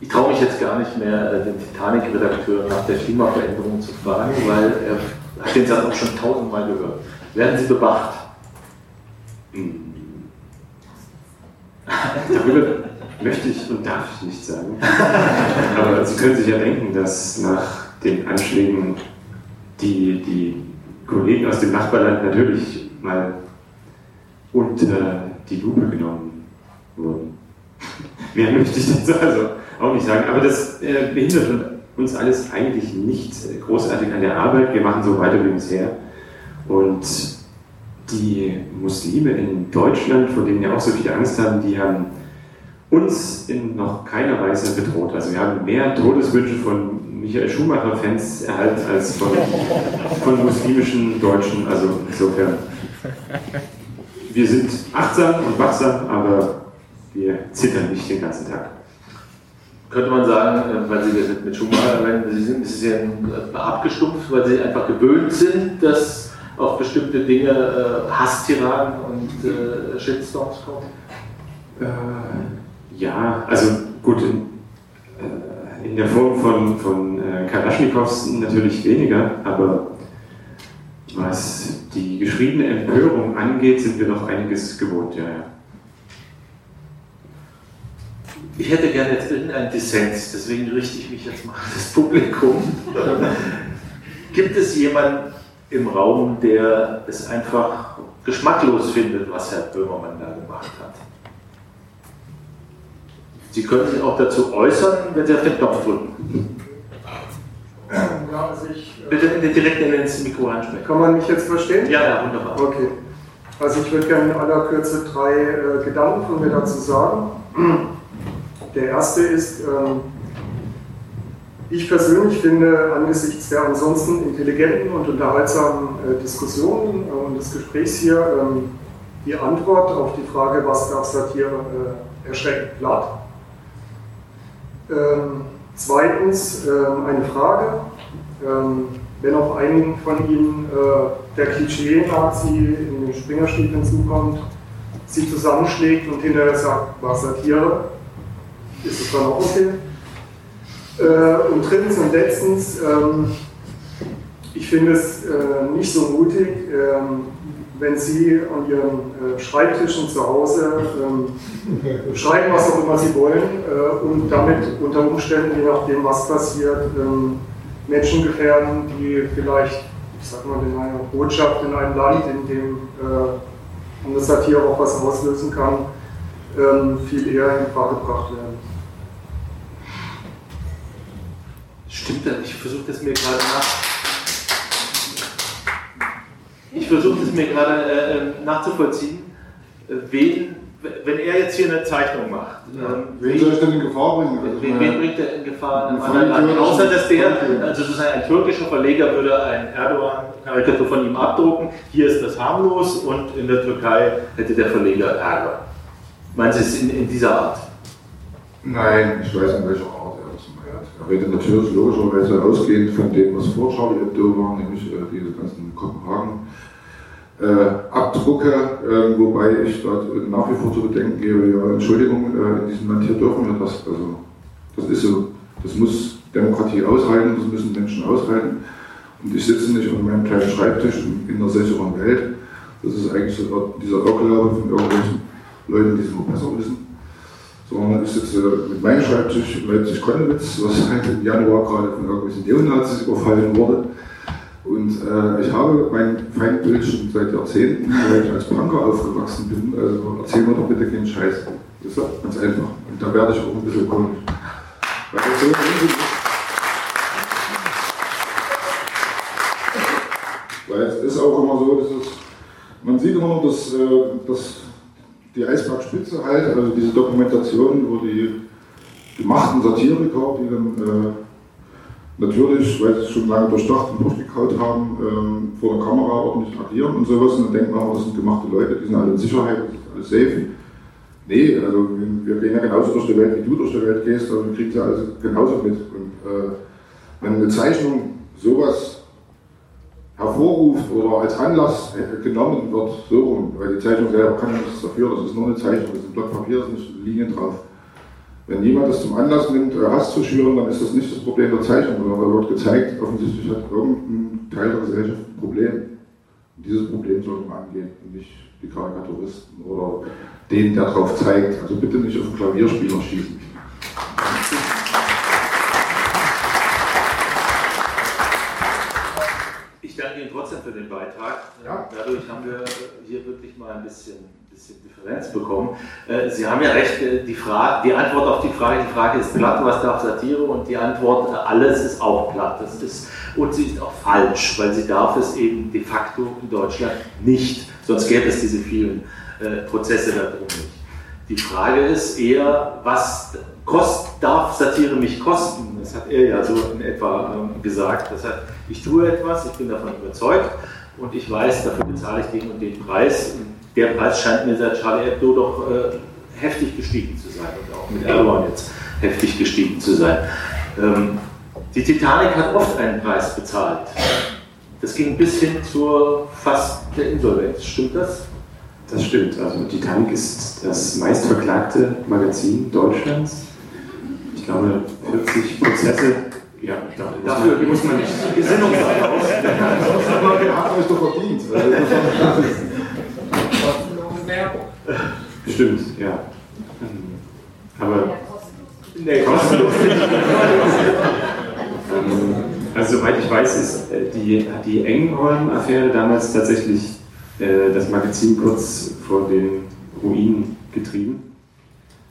Ich traue mich jetzt gar nicht mehr, äh, den Titanic-Redakteur nach der Klimaveränderung zu fragen, weil er hat den Satz auch schon tausendmal gehört. Werden Sie bewacht? Hm. *laughs* Darüber möchte ich und darf ich nicht sagen. *laughs* Aber Sie können sich ja denken, dass nach den Anschlägen die, die Kollegen aus dem Nachbarland natürlich mal unter die Lupe genommen wurden. *laughs* Mehr möchte ich dazu also auch nicht sagen. Aber das äh, behindert uns alles eigentlich nicht großartig an der Arbeit. Wir machen so weiter wie bisher. Und die Muslime in Deutschland, vor denen ja auch so viele Angst haben, die haben uns in noch keiner Weise bedroht. Also wir haben mehr Todeswünsche von Michael Schumacher-Fans erhalten als von, von muslimischen Deutschen. Also insofern, wir sind achtsam und wachsam, aber wir zittern nicht den ganzen Tag. Könnte man sagen, äh, weil Sie mit Schumacher erwähnen, Sie sind, Sie sind äh, abgestumpft, weil Sie einfach gewöhnt sind, dass auf bestimmte Dinge äh, Hasstiraden und äh, Shitstorms kommen? Äh, ja, also gut, in, äh, in der Form von, von äh, Kalaschnikows natürlich weniger, aber was die geschriebene Empörung angeht, sind wir noch einiges gewohnt, ja, ja. Ich hätte gerne jetzt irgendeinen Dissens, deswegen richte ich mich jetzt mal an das Publikum. *laughs* Gibt es jemanden im Raum, der es einfach geschmacklos findet, was Herr Böhmermann da gemacht hat? Sie können sich auch dazu äußern, wenn Sie auf den Knopf drücken. Ja, also ich, äh, Bitte direkt in ins Mikro ansprechen. kann man mich jetzt verstehen? Ja, ja, wunderbar. Okay. Also ich würde gerne in aller Kürze drei äh, Gedanken von mir dazu sagen. Der erste ist, ähm, ich persönlich finde angesichts der ansonsten intelligenten und unterhaltsamen äh, Diskussionen äh, und des Gesprächs hier ähm, die Antwort auf die Frage, was darf Satire, äh, erschreckend platt. Ähm, zweitens ähm, eine Frage, ähm, wenn auch einigen von Ihnen äh, der Klischee-Nazi in den Springerstiefeln zukommt, sie zusammenschlägt und hinterher sagt, war Satire, ist es dann auch okay? Äh, und drittens und letztens, ähm, ich finde es äh, nicht so mutig, ähm, wenn Sie an Ihren äh, Schreibtischen zu Hause ähm, schreiben, was auch immer Sie wollen äh, und damit unter Umständen, je nachdem, was passiert, ähm, Menschen gefährden, die vielleicht, ich sag mal, in einer Botschaft in einem Land, in dem äh, eine Satire auch was auslösen kann, ähm, viel eher in Gefahr gebracht werden. Stimmt das? Ich versuche das mir gerade nach. Ich versuche das mir gerade äh, äh, nachzuvollziehen. Äh, wen, wenn er jetzt hier eine Zeichnung macht, ähm, Wen soll ich denn in Gefahr bringen? Also, wen, wen bringt er in Gefahr in einem Eine anderen Land? Vollidiot. Außer dass der, also sozusagen ein türkischer Verleger würde ein Erdogan-Karikatur von ihm abdrucken. Hier ist das harmlos und in der Türkei hätte der Verleger Ärger. Meinen Sie es in, in dieser Art? Nein, ich weiß in welcher Art er das meint. Er redet natürlich logischerweise ausgehend von dem, was vor Charlie Hebdo war, nämlich äh, diese ganzen Kopenhagen. Äh, Abdrucke, äh, wobei ich da nach wie vor zu bedenken gebe, ja, Entschuldigung, äh, in diesem Land hier dürfen wir das, also das ist so, das muss Demokratie aushalten, das müssen Menschen aushalten. Und ich sitze nicht an meinem kleinen Schreibtisch in, in einer sicheren Welt. Das ist eigentlich so dieser Irrglaube von irgendwelchen Leuten, die es nur besser wissen sondern ich sitze mit meinem Schreibtisch in Leipzig-Konnewitz, was *laughs* im Januar gerade von irgendwelchen Neonazis überfallen wurde. Und äh, ich habe mein Feindbild schon seit Jahrzehnten, weil ich als Punker aufgewachsen bin. Also erzähl mir doch bitte keinen Scheiß. Das ist ganz einfach. Und da werde ich auch ein bisschen komisch. Weil das so ist. Weil es ist auch immer so, dass es, man sieht immer nur, dass, äh, dass die Eisbergspitze halt, also diese Dokumentation, wo die gemachten Satiriker, die dann äh, natürlich, weil sie schon lange durchdacht und durchgekaut haben, ähm, vor der Kamera ordentlich agieren und sowas. Und dann denkt man, das sind gemachte Leute, die sind alle in Sicherheit, das ist alles safe. Nee, also wir gehen ja genauso durch die Welt, wie du durch die Welt gehst, und kriegen sie alles genauso mit. Und äh, wenn eine Zeichnung sowas hervorruft oder als Anlass genommen wird, so rum, weil die Zeichnung selber kann ja nichts dafür, das ist nur eine Zeichnung, das ist ein Blatt Papier, da sind Linien drauf. Wenn jemand das zum Anlass nimmt, äh, Hass zu schüren, dann ist das nicht das Problem der Zeichnung, sondern da wird gezeigt, offensichtlich hat irgendein Teil der Gesellschaft ein Problem. Und dieses Problem sollte man angehen und nicht die Karikaturisten oder den, der darauf zeigt. Also bitte nicht auf den Klavierspieler schießen. Ich danke Ihnen trotzdem für den Beitrag. Ja. Dadurch haben wir hier wirklich mal ein bisschen, bisschen Differenz bekommen. Äh, Sie haben ja recht, äh, die, Frage, die Antwort auf die Frage, die Frage ist platt, was darf Satire? Und die Antwort, äh, alles ist auch platt. Das ist, und sie ist auch falsch, weil sie darf es eben de facto in Deutschland nicht. Sonst gäbe es diese vielen Prozesse darum nicht. Die Frage ist eher, was kost, darf Satire mich kosten? Das hat er ja so in etwa ähm, gesagt. Das heißt, ich tue etwas, ich bin davon überzeugt und ich weiß, dafür bezahle ich den und den Preis. Und der Preis scheint mir seit Charlie Hebdo doch äh, heftig gestiegen zu sein und auch mit Erdogan jetzt heftig gestiegen zu sein. Ähm, die Titanic hat oft einen Preis bezahlt. Das ging bis hin zur fast der Insolvenz. Stimmt das? Das stimmt. Also Titanic ist das meistverklagte Magazin Deutschlands. Ich glaube 40 Prozesse. Ja, Dafür muss man nicht die Gesinnung daraus. Aber wir haben euch doch verdient. Stimmt, ja. Aber Nee, kostenlos. Ähm, also soweit ich weiß, ist äh, die, hat die Engholm-Affäre damals tatsächlich äh, das Magazin kurz vor den Ruinen getrieben.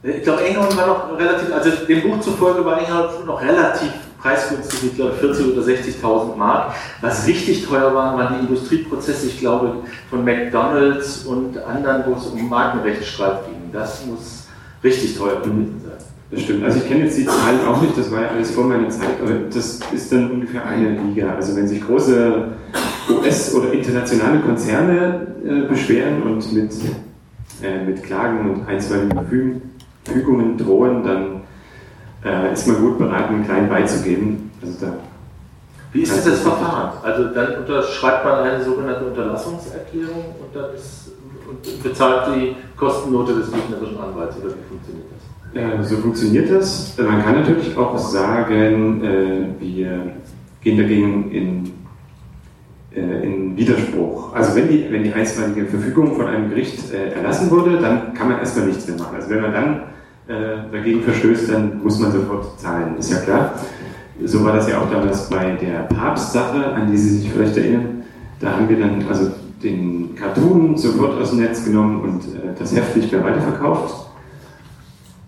Ich glaube, Engholm war noch relativ, also dem Buch zufolge war Engholm noch relativ preisgünstig, ich glaube 40.000 oder 60.000 Mark. Was richtig teuer war, waren die Industrieprozesse, ich glaube von McDonalds und anderen, wo es um Markenrechtsstreit ging. Das muss richtig teuer gewesen sein. Das stimmt. Also ich kenne jetzt die Zahlen auch nicht, das war ja alles vor meiner Zeit, aber das ist dann ungefähr eine Liga. Also wenn sich große US- oder internationale Konzerne äh, beschweren und mit, äh, mit Klagen und einstweiligen Verfüg Fügungen drohen, dann äh, ist man gut beraten, einen kleinen beizugeben. Also da Wie ist das Verfahren? Also dann unterschreibt man eine sogenannte Unterlassungserklärung und dann ist, und bezahlt die Kostennote des gegnerischen Anwalts oder wie funktioniert das? Äh, So funktioniert das. Äh, Man kann natürlich auch sagen, äh, wir gehen dagegen in, äh, in Widerspruch. Also wenn die, wenn die einstweilige Verfügung von einem Gericht äh, erlassen wurde, dann kann man erstmal nichts mehr machen. Also wenn man dann äh, dagegen verstößt, dann muss man sofort zahlen, ist ja klar. So war das ja auch damals bei der Papstsache, an die Sie sich vielleicht erinnern. Da haben wir dann also den Cartoon sofort aus dem Netz genommen und äh, das Heft nicht mehr weiterverkauft.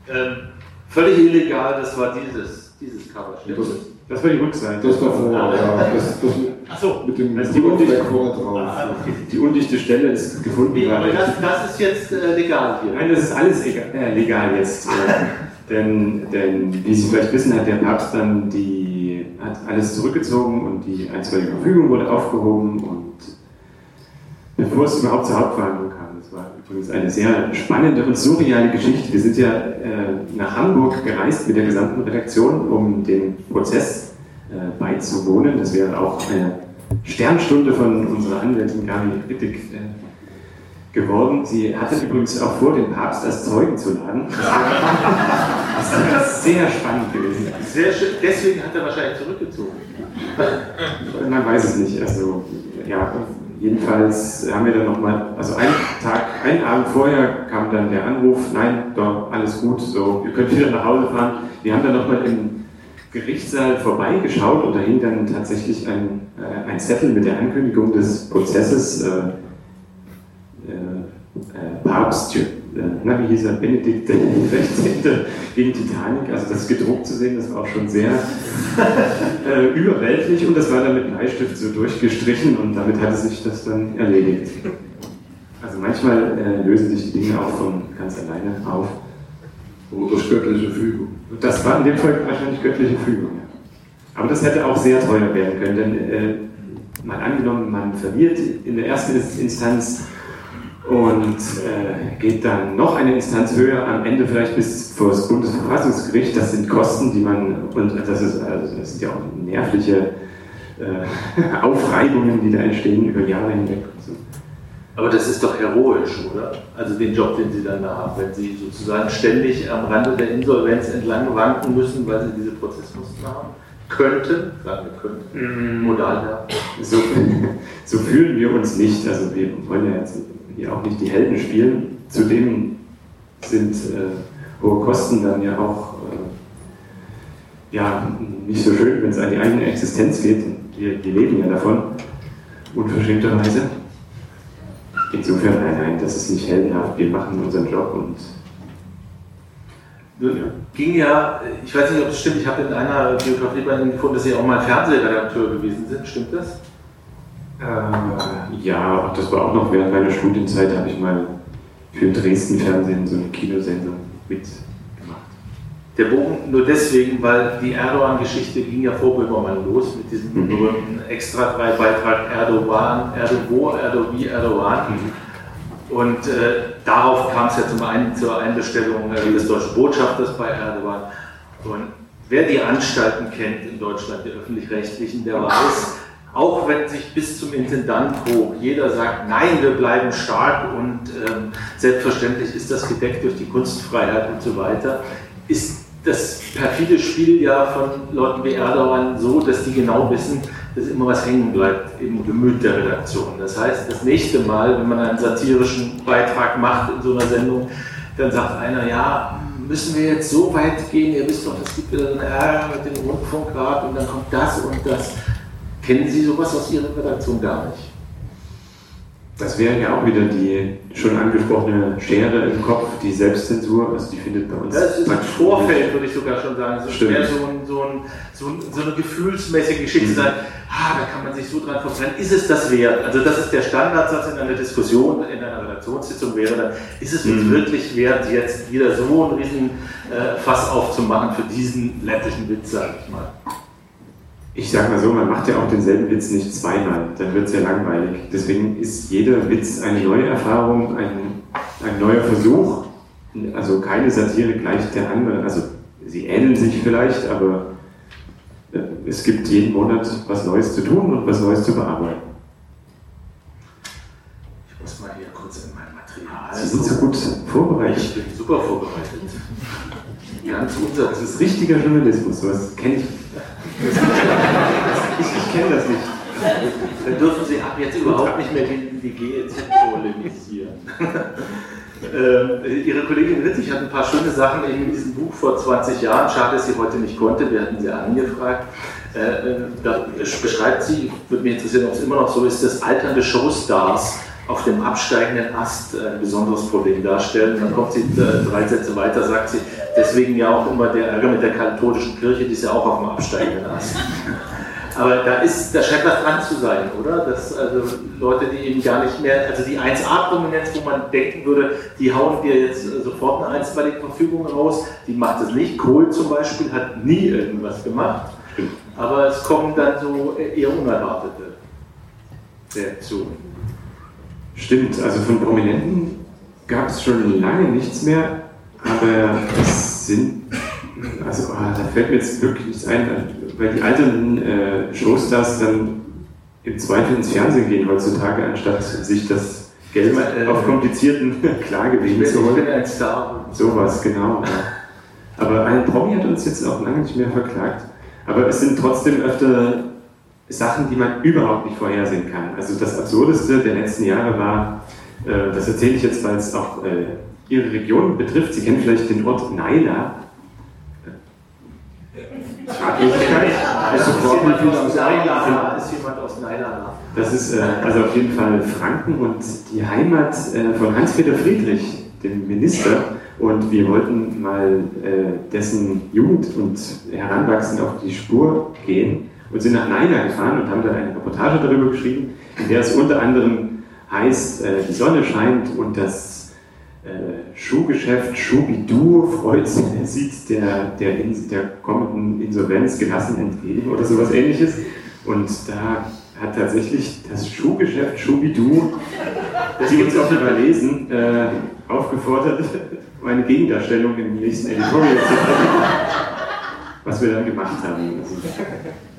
Ähm, völlig illegal, das war dieses, dieses Cover. Stimmt Das, das? War die Rückseite. das davor, ja, das, das Achso. mit dem ist die Undichte. Ah, okay. Die undichte Stelle ist gefunden Nee, aber das, das ist jetzt äh, legal hier. Nein, das ist alles egal, äh, legal jetzt. Äh, *laughs* denn, denn, wie Sie vielleicht wissen, hat der Papst dann die, hat alles zurückgezogen und die einstweilige Verfügung wurde aufgehoben und bevor es überhaupt zur Hauptverhandlung kam, das war übrigens eine sehr spannende und surreale Geschichte. Wir sind ja äh, nach Hamburg gereist mit der gesamten Redaktion, um dem Prozess äh, beizuwohnen. Das wäre auch eine Sternstunde von unserer Anwältin Gabi Rittig äh, geworden. Sie hatte übrigens auch vor, den Papst als Zeugen zu laden. *laughs* Das ist sehr spannend gewesen. Sehr schön. Deswegen hat er wahrscheinlich zurückgezogen. Man weiß es nicht. Also, ja, jedenfalls haben wir dann nochmal, also einen Tag, einen Abend vorher kam dann der Anruf, nein, doch, alles gut, so, ihr könnt wieder nach Hause fahren. Wir haben dann nochmal im Gerichtssaal vorbeigeschaut und da hing dann tatsächlich ein, äh, ein Zettel mit der Ankündigung des Prozesses. Äh, äh, äh, Papst, äh, na, wie hieß er, Benedikt XVI. gegen Titanic, also das gedruckt zu sehen, das war auch schon sehr *laughs* äh, überwältiglich und das war dann mit Bleistift so durchgestrichen und damit hatte sich das dann erledigt. Also manchmal lösen sich die Dinge auch von ganz alleine auf. Durch göttliche Fügung. Und das war in dem Fall wahrscheinlich göttliche Fügung. Aber das hätte auch sehr teuer werden können, denn äh, mal angenommen, man verliert in der ersten Instanz und äh, geht dann noch eine Instanz höher, am Ende vielleicht bis vor das Bundesverfassungsgericht. Das sind Kosten, die man, und das, ist, also das sind ja auch nervliche äh, *laughs* Aufreibungen, die da entstehen über Jahre hinweg. Aber das ist doch heroisch, oder? Also den Job, den Sie dann da haben, wenn Sie sozusagen ständig am Rande der Insolvenz entlang wanken müssen, weil Sie diese Prozesskosten haben. Könnten, sagen wir könnten, Mm. modal haben. So, *laughs* so fühlen wir uns nicht. Also wir wollen ja jetzt hier auch nicht die Helden spielen. Zudem sind äh, hohe Kosten dann ja auch äh, ja, nicht so schön, wenn es an die eigene Existenz geht. Wir, wir leben ja davon, unverschämterweise. Insofern, nein, nein, das ist nicht heldenhaft. Wir machen unseren Job und Nun ging ja, ich weiß nicht, ob es stimmt, ich habe in einer Biografie bei Ihnen gefunden, dass Sie auch mal Fernsehredakteur gewesen sind. Stimmt das? Äh, ja, das war auch noch während meiner Studienzeit, habe ich mal für Dresden Fernsehen so eine Kinosendung mitgemacht. Der Bogen nur deswegen, weil die Erdogan-Geschichte ging ja vor Böhmermann los mit diesem Mhm. berühmten Extra-3-Beitrag Erdogan, Erdogan, Erdogan, Erdogan. Und äh, darauf kam es ja zum einen zur Einbestellung äh, des deutschen Botschafters bei Erdogan. Und wer die Anstalten kennt in Deutschland, die öffentlich-rechtlichen, der weiß, auch wenn sich bis zum Intendant hoch jeder sagt, nein, wir bleiben stark und ähm, selbstverständlich ist das gedeckt durch die Kunstfreiheit und so weiter, ist das perfide Spiel ja von Leuten wie Erdogan so, dass die genau wissen, dass immer was hängen bleibt im Gemüt der Redaktion. Das heißt, das nächste Mal, wenn man einen satirischen Beitrag macht in so einer Sendung, dann sagt einer, ja, müssen wir jetzt so weit gehen, ihr wisst doch, es gibt wieder einen Ärger mit dem Rundfunkrat und dann kommt das und das. Kennen Sie sowas aus Ihrer Redaktion gar nicht? Das wäre ja auch wieder die schon angesprochene Schere im Kopf, die Selbstzensur, also die findet bei uns. Das ist im Vorfeld, würde ich sogar schon sagen. Es ist mehr so, ein, so, ein, so, ein, so eine gefühlsmäßige Geschichte Mhm. sein. Ah, da kann man sich so dran verbrennen. Ist es das wert? Also das ist der Standardsatz in einer Diskussion, in einer Redaktionssitzung wäre dann, ist es uns Mhm. wirklich wert, jetzt wieder so einen riesen äh, Fass aufzumachen für diesen läppischen Witz, sage ich mal. Ich sag mal so, man macht ja auch denselben Witz nicht zweimal, dann wird es ja langweilig. Deswegen ist jeder Witz eine neue Erfahrung, ein, ein neuer Versuch. Also keine Satire gleicht der andere. Also sie ähneln sich vielleicht, aber äh, es gibt jeden Monat was Neues zu tun und was Neues zu bearbeiten. Ich muss mal hier kurz in mein Material. Sie sind so gut vorbereitet. Ich bin super vorbereitet. *laughs* Ganz unser. Das ist richtiger Journalismus, sowas kenne ich. Ich ich kenne das nicht. Dann dürfen Sie ab jetzt überhaupt nicht mehr die, die GEZ polemisieren. *laughs* ähm, Ihre Kollegin Ritzig hat ein paar schöne Sachen in diesem Buch vor 20 Jahren. Schade, dass sie heute nicht konnte. Wir hatten sie angefragt. Äh, da beschreibt sie, würde mich interessieren, ob es immer noch so ist, dass alternde Showstars auf dem absteigenden Ast ein besonderes Problem darstellen. Dann kommt sie äh, drei Sätze weiter, sagt sie, deswegen ja auch immer der Ärger mit der katholischen Kirche, die ist ja auch auf dem absteigenden Ast. Aber da, ist, da scheint was dran zu sein, oder? Dass also Leute, die eben gar nicht mehr, also die 1A-Prominenz, wo man denken würde, die hauen dir jetzt sofort eine einstweilige Verfügung raus, die macht es nicht. Kohl zum Beispiel hat nie irgendwas gemacht. Aber es kommen dann so eher unerwartete Reaktionen. Stimmt, also von Prominenten gab es schon lange nichts mehr, aber es sind, also ah, da fällt mir jetzt wirklich nichts ein, weil die alten äh, Showstars dann im Zweifel ins Fernsehen gehen heutzutage, anstatt sich das Geld Äh, auf komplizierten *laughs* Klagewegen zu Ich holen. bin ein Star. Sowas, genau. Aber ein Promi hat uns jetzt auch lange nicht mehr verklagt. Aber es sind trotzdem öfter Sachen, die man überhaupt nicht vorhersehen kann. Also das Absurdeste der letzten Jahre war, äh, das erzähle ich jetzt, weil es auch äh, Ihre Region betrifft. Sie kennen vielleicht den Ort Naila. Ist sofort jemand mal aus Naila? Ist jemand aus Naila? das ist äh, also auf jeden Fall Franken und die Heimat äh, von Hans-Peter Friedrich, dem Minister. Und wir wollten mal äh, dessen Jugend und Heranwachsen auf die Spur gehen und sind nach Naina gefahren und haben da eine Reportage darüber geschrieben, in der es unter anderem heißt, äh, die Sonne scheint und das äh, Schuhgeschäft Schubidu freut sieht der, der, der kommenden Insolvenz gelassen entgegen oder sowas ähnliches. Und da hat tatsächlich das Schuhgeschäft Schubidu, das die uns auch überlesen, äh, aufgefordert, eine Gegendarstellung im nächsten Editorial zu treffen, was wir dann gemacht haben. Also,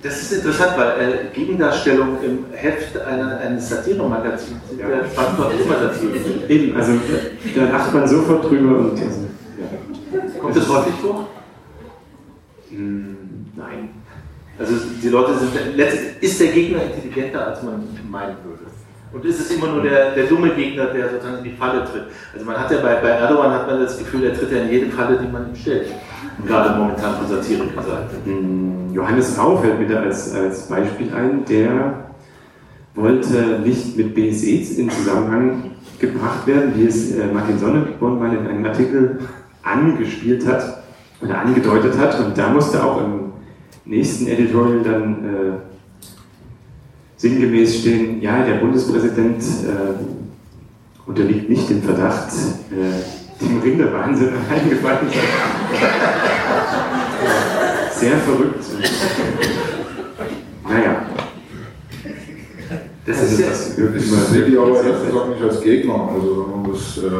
das ist interessant, weil äh, Gegendarstellung im Heft einer, eines Satire-Magazins Ja. der Faktor immer dazu. eben, also da lacht man sofort drüber und also, ja. Kommt das häufig vor? Hm, Nein. Also die Leute sind, letztlich ist der Gegner intelligenter, als man meinen würde. Und ist es immer nur der, der dumme Gegner, der sozusagen in die Falle tritt. Also man hat ja bei, bei Erdogan hat man das Gefühl, er tritt ja in jede Falle, die man ihm stellt. Gerade momentan von Satirikerseite. Hm, Johannes Rau fällt mir da als, als Beispiel ein, der wollte nicht mit BSE in Zusammenhang gebracht werden, wie es äh, Martin Sonneborn mal in einem Artikel angespielt hat oder angedeutet hat. Und da musste auch im nächsten Editorial dann äh, sinngemäß stehen, ja, der Bundespräsident äh, unterliegt nicht dem Verdacht, äh, dem Rinderwahnsinn *laughs* eingefallen sein. Sehr verrückt. Naja. Das Also ist ja, das Ich sehe die aber ehrlich gesagt nicht als Gegner. Also das, äh,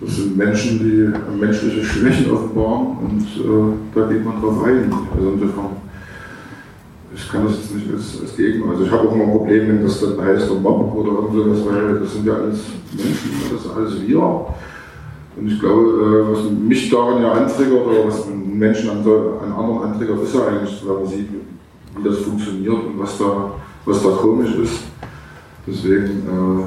das sind Menschen, die menschliche Schwächen offenbaren und äh, da geht man drauf ein. Also insofern, ich kann das jetzt nicht als, als Gegner. Also ich habe auch immer ein Problem, wenn das dann heißt, um Mob oder irgend sowas, weil das sind ja alles Menschen, das ist alles wir. Und ich glaube, äh, was mich daran ja antriggert oder was Menschen an, an anderen antriggert, ist ja eigentlich, wenn man sieht, wie das funktioniert und was da, was da komisch ist. Deswegen äh,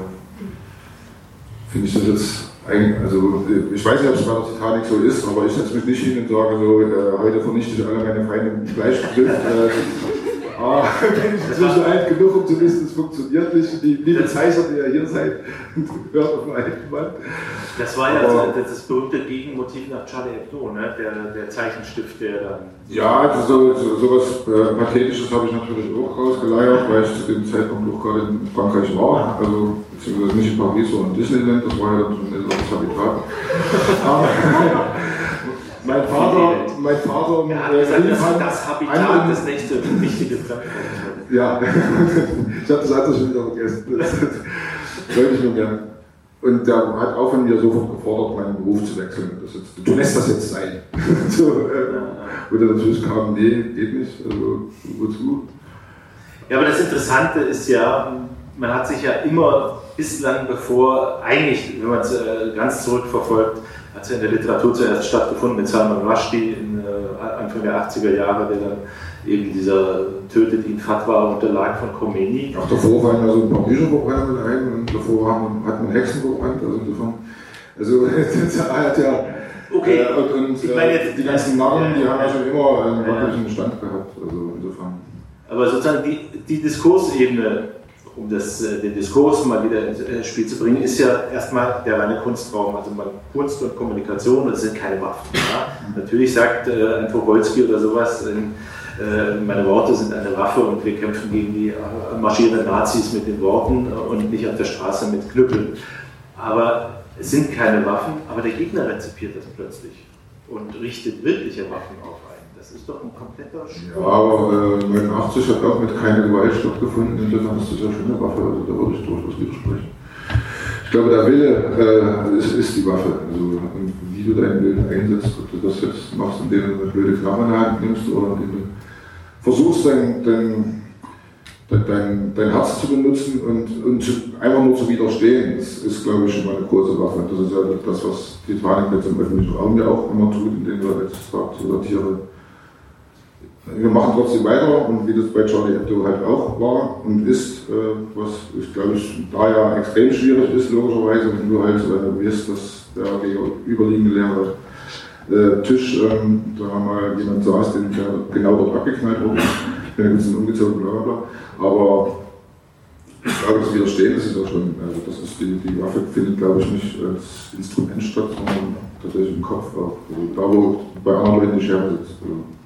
finde ich das jetzt eigentlich, also ich weiß nicht, ob es bei der Titanic so ist, aber ich setze mich nicht hin und sage so, äh, heute vernichte ich alle meine Feinde mit Fleischgriff. Äh, bin ich inzwischen alt genug, um zu wissen, es funktioniert nicht. Die liebe Zeiser, die ja hier seid, *laughs* hört auf meinen Mann. das war ja Aber- das, das berühmte Gegenmotiv nach Charlie Hebdo, ne? der, der Zeichenstift, der dann. Ja, also so, so, sowas äh, Pathetisches habe ich natürlich auch rausgeleiert, weil ich zu dem Zeitpunkt auch gerade in Frankreich war. Also, beziehungsweise nicht in Paris, sondern in Disneyland, das war ja dann schon das Habitat. *laughs* *laughs* Mein Vater, mein Vater, Er hat äh, gesagt, das, das Habitat, anderen- *laughs* das nächste wichtige Fremdwort. Ja, ich habe das andere schon wieder vergessen. Das wollte ich nur gerne. Und der hat auch von mir sofort gefordert, meinen Beruf zu wechseln. Das jetzt, du lässt das jetzt sein. *laughs* so, äh, wo dann natürlich kam, nee, geht nicht. Also, wozu? Ja, aber das Interessante ist ja, man hat sich ja immer bislang bevor, eigentlich, wenn man es äh, ganz zurückverfolgt, hat es in der Literatur zuerst stattgefunden mit Salman Rushdie in, äh, Anfang der 80er Jahre, der dann eben dieser Tötet ihn Fatwa unterlag von Khomeini. Auch davor waren ja so ein paar Bücher verbrannt mit ein und davor haben, hat man Hexen verbrannt. Also insofern, also *laughs* er hat ja. Okay, Äh, und und ich meine äh, jetzt- die ganzen Narren, die haben ja schon immer einen wirklichen Stand gehabt. Also insofern. Aber sozusagen die, die Diskursebene, um das, äh, den Diskurs mal wieder ins äh, Spiel zu bringen, ist ja erstmal der reine Kunstraum. Also man, Kunst und Kommunikation, das sind keine Waffen. Ja? Natürlich sagt äh, ein Tucholsky oder sowas, äh, meine Worte sind eine Waffe und wir kämpfen gegen die äh, marschierenden Nazis mit den Worten äh, und nicht auf der Straße mit Knüppeln. Aber es sind keine Waffen, aber der Gegner rezipiert das plötzlich und richtet wirkliche Waffen auf. Das ist doch ein kompletter Ja, aber äh, 89 hat auch mit keine Gewalt stattgefunden. Insofern ist das ja schon eine Waffe. Also da würde ich durchaus widersprechen. Ich glaube, der Wille äh, ist, ist die Waffe. Also, wie du deinen Willen einsetzt, ob du das jetzt machst, indem du eine blöde Knarre in der Hand nimmst oder indem du versuchst, dein, dein, dein, dein, Herz zu benutzen und, und zu, einfach nur zu widerstehen, das ist, glaube ich, schon mal eine große Waffe. Das ist ja das, was Titanic jetzt im öffentlichen Raum ja auch immer tut, indem wir jetzt sagt, Satire wir machen trotzdem weiter und wie das bei Charlie Hebdo halt auch war und ist, äh, was ich glaube ich da ja extrem schwierig ist, logischerweise, wenn du halt äh, weißt, dass der gegenüberliegende leere äh, Tisch, ähm, da mal jemand saß, den der genau dort abgeknallt wurde. Ich bin ein bisschen umgezogen, bla bla bla. Aber ich glaube, das Widerstehen ist ja schon, also das ist die, die Waffe findet glaube ich nicht als Instrument statt, sondern tatsächlich im Kopf. Also da wo bei anderen Leuten die Schere sitzt. Also.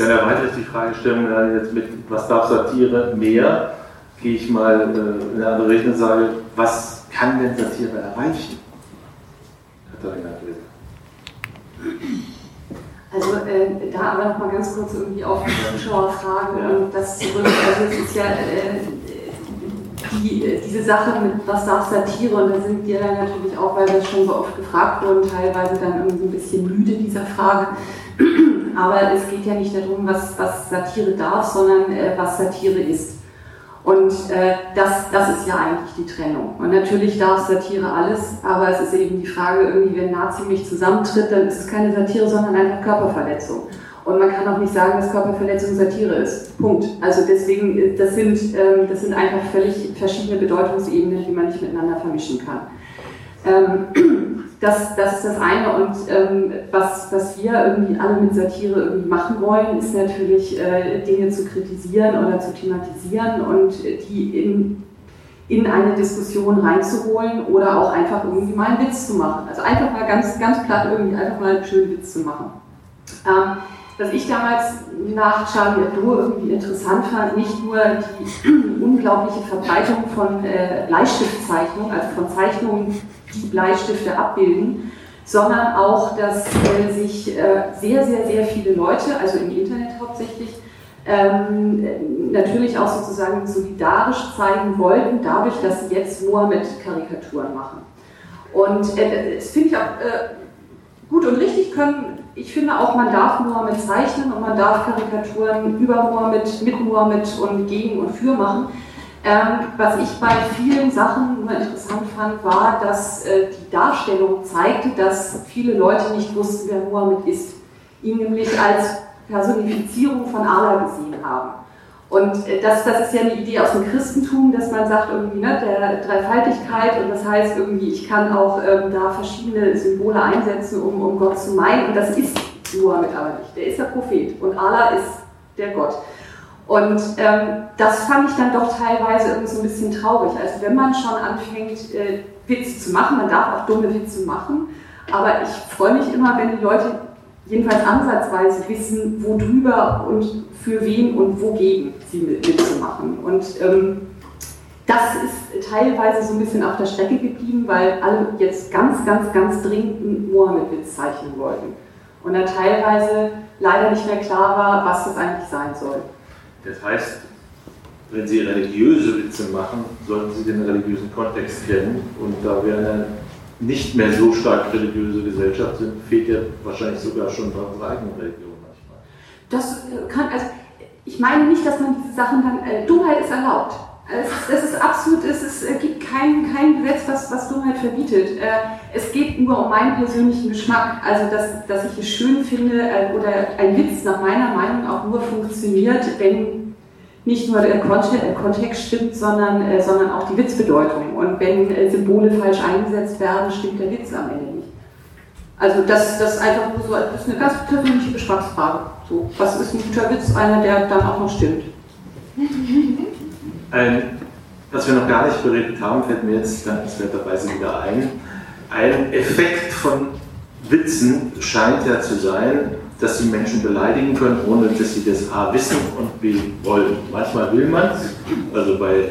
Dann erweitere ich die Fragestellung gerade jetzt mit, was darf Satire mehr? Gehe ich mal äh, in eine andere Richtung und sage, was kann denn Satire erreichen? Katharina Gräser. Also äh, da aber noch mal ganz kurz irgendwie auf die Zuschauerfrage Ja. und das zurück. Also es ist ja äh, die, diese Sache mit was darf Satire und da sind wir dann natürlich auch, weil wir schon so oft gefragt wurden, teilweise dann irgendwie ein bisschen müde dieser Frage. Aber es geht ja nicht darum, was, was Satire darf, sondern äh, was Satire ist. Und äh, das, das ist ja eigentlich die Trennung. Und natürlich darf Satire alles, aber es ist eben die Frage, irgendwie, wenn Nazi mich zusammentritt, dann ist es keine Satire, sondern einfach Körperverletzung. Und man kann auch nicht sagen, dass Körperverletzung Satire ist. Punkt. Also deswegen, äh, das sind, ähm, das sind einfach völlig verschiedene Bedeutungsebenen, die man nicht miteinander vermischen kann. Ähm, *clears throat* das, das ist das eine. Und ähm, was, was wir irgendwie alle mit Satire irgendwie machen wollen, ist natürlich äh, Dinge zu kritisieren oder zu thematisieren und die in, in eine Diskussion reinzuholen oder auch einfach irgendwie mal einen Witz zu machen. Also einfach mal ganz, ganz platt irgendwie einfach mal einen schönen Witz zu machen. Ähm, was ich damals nach Charlie Hebdo irgendwie interessant fand, nicht nur die *clears throat* unglaubliche Verbreitung von äh, Bleistiftzeichnungen, also von Zeichnungen, die Bleistifte abbilden, sondern auch, dass äh, sich äh, sehr, sehr, sehr viele Leute, also im Internet hauptsächlich, ähm, natürlich auch sozusagen solidarisch zeigen wollten, dadurch, dass sie jetzt nur mit Karikaturen machen. Und äh, das finde ich auch äh, gut und richtig können. Ich finde auch, man darf Mohammed zeichnen und man darf Karikaturen über Mohammed, mit Mohammed und gegen und für machen. Ähm, was ich bei vielen Sachen immer interessant fand, war, dass äh, die Darstellung zeigte, dass viele Leute nicht wussten, wer Mohammed ist. Ihn nämlich als Personifizierung von Allah gesehen haben. Und äh, das, das ist ja eine Idee aus dem Christentum, dass man sagt, irgendwie, ne, der Dreifaltigkeit und das heißt irgendwie, ich kann auch ähm, da verschiedene Symbole einsetzen, um, um Gott zu meinen. Und das ist Mohammed aber nicht. Der ist der Prophet und Allah ist der Gott. Und ähm, das fand ich dann doch teilweise irgendwie so ein bisschen traurig. Also wenn man schon anfängt, äh, Witze zu machen, man darf auch dumme Witze machen, aber ich freue mich immer, wenn die Leute jedenfalls ansatzweise wissen, worüber und für wen und wogegen sie Witze machen. Und ähm, das ist teilweise so ein bisschen auf der Strecke geblieben, weil alle jetzt ganz, ganz, ganz dringend einen Mohammed-Witz zeichnen wollten. Und da teilweise leider nicht mehr klar war, was das eigentlich sein soll. Das heißt, wenn Sie religiöse Witze machen, sollten Sie den religiösen Kontext kennen. Und da wir eine nicht mehr so stark religiöse Gesellschaft sind, fehlt ja wahrscheinlich sogar schon bei unserer eigenen Religion manchmal. Das äh, kann, also ich meine nicht, dass man diese Sachen dann, äh, Dummheit ist erlaubt. Es ist, es ist absolut, es ist, äh, gibt kein, kein Gesetz, was, was Dummheit verbietet. Äh, es geht nur um meinen persönlichen Geschmack. Also, dass, dass ich es schön finde äh, oder ein Witz nach meiner Meinung auch nur funktioniert, wenn nicht nur der Kontext, stimmt, sondern, äh, sondern auch die Witzbedeutung. Und wenn Symbole falsch eingesetzt werden, stimmt der Witz am Ende nicht. Also das, das ist einfach nur so, das ist eine ganz persönliche Geschmacksfrage. So, was ist ein guter Witz? Einer, der dann auch noch stimmt. *laughs* Ein, was wir noch gar nicht beredet haben, fällt mir jetzt dankenswerterweise wieder ein. Ein Effekt von Witzen scheint ja zu sein, dass sie Menschen beleidigen können, ohne dass sie das A wissen und B wollen. Manchmal will man es, also bei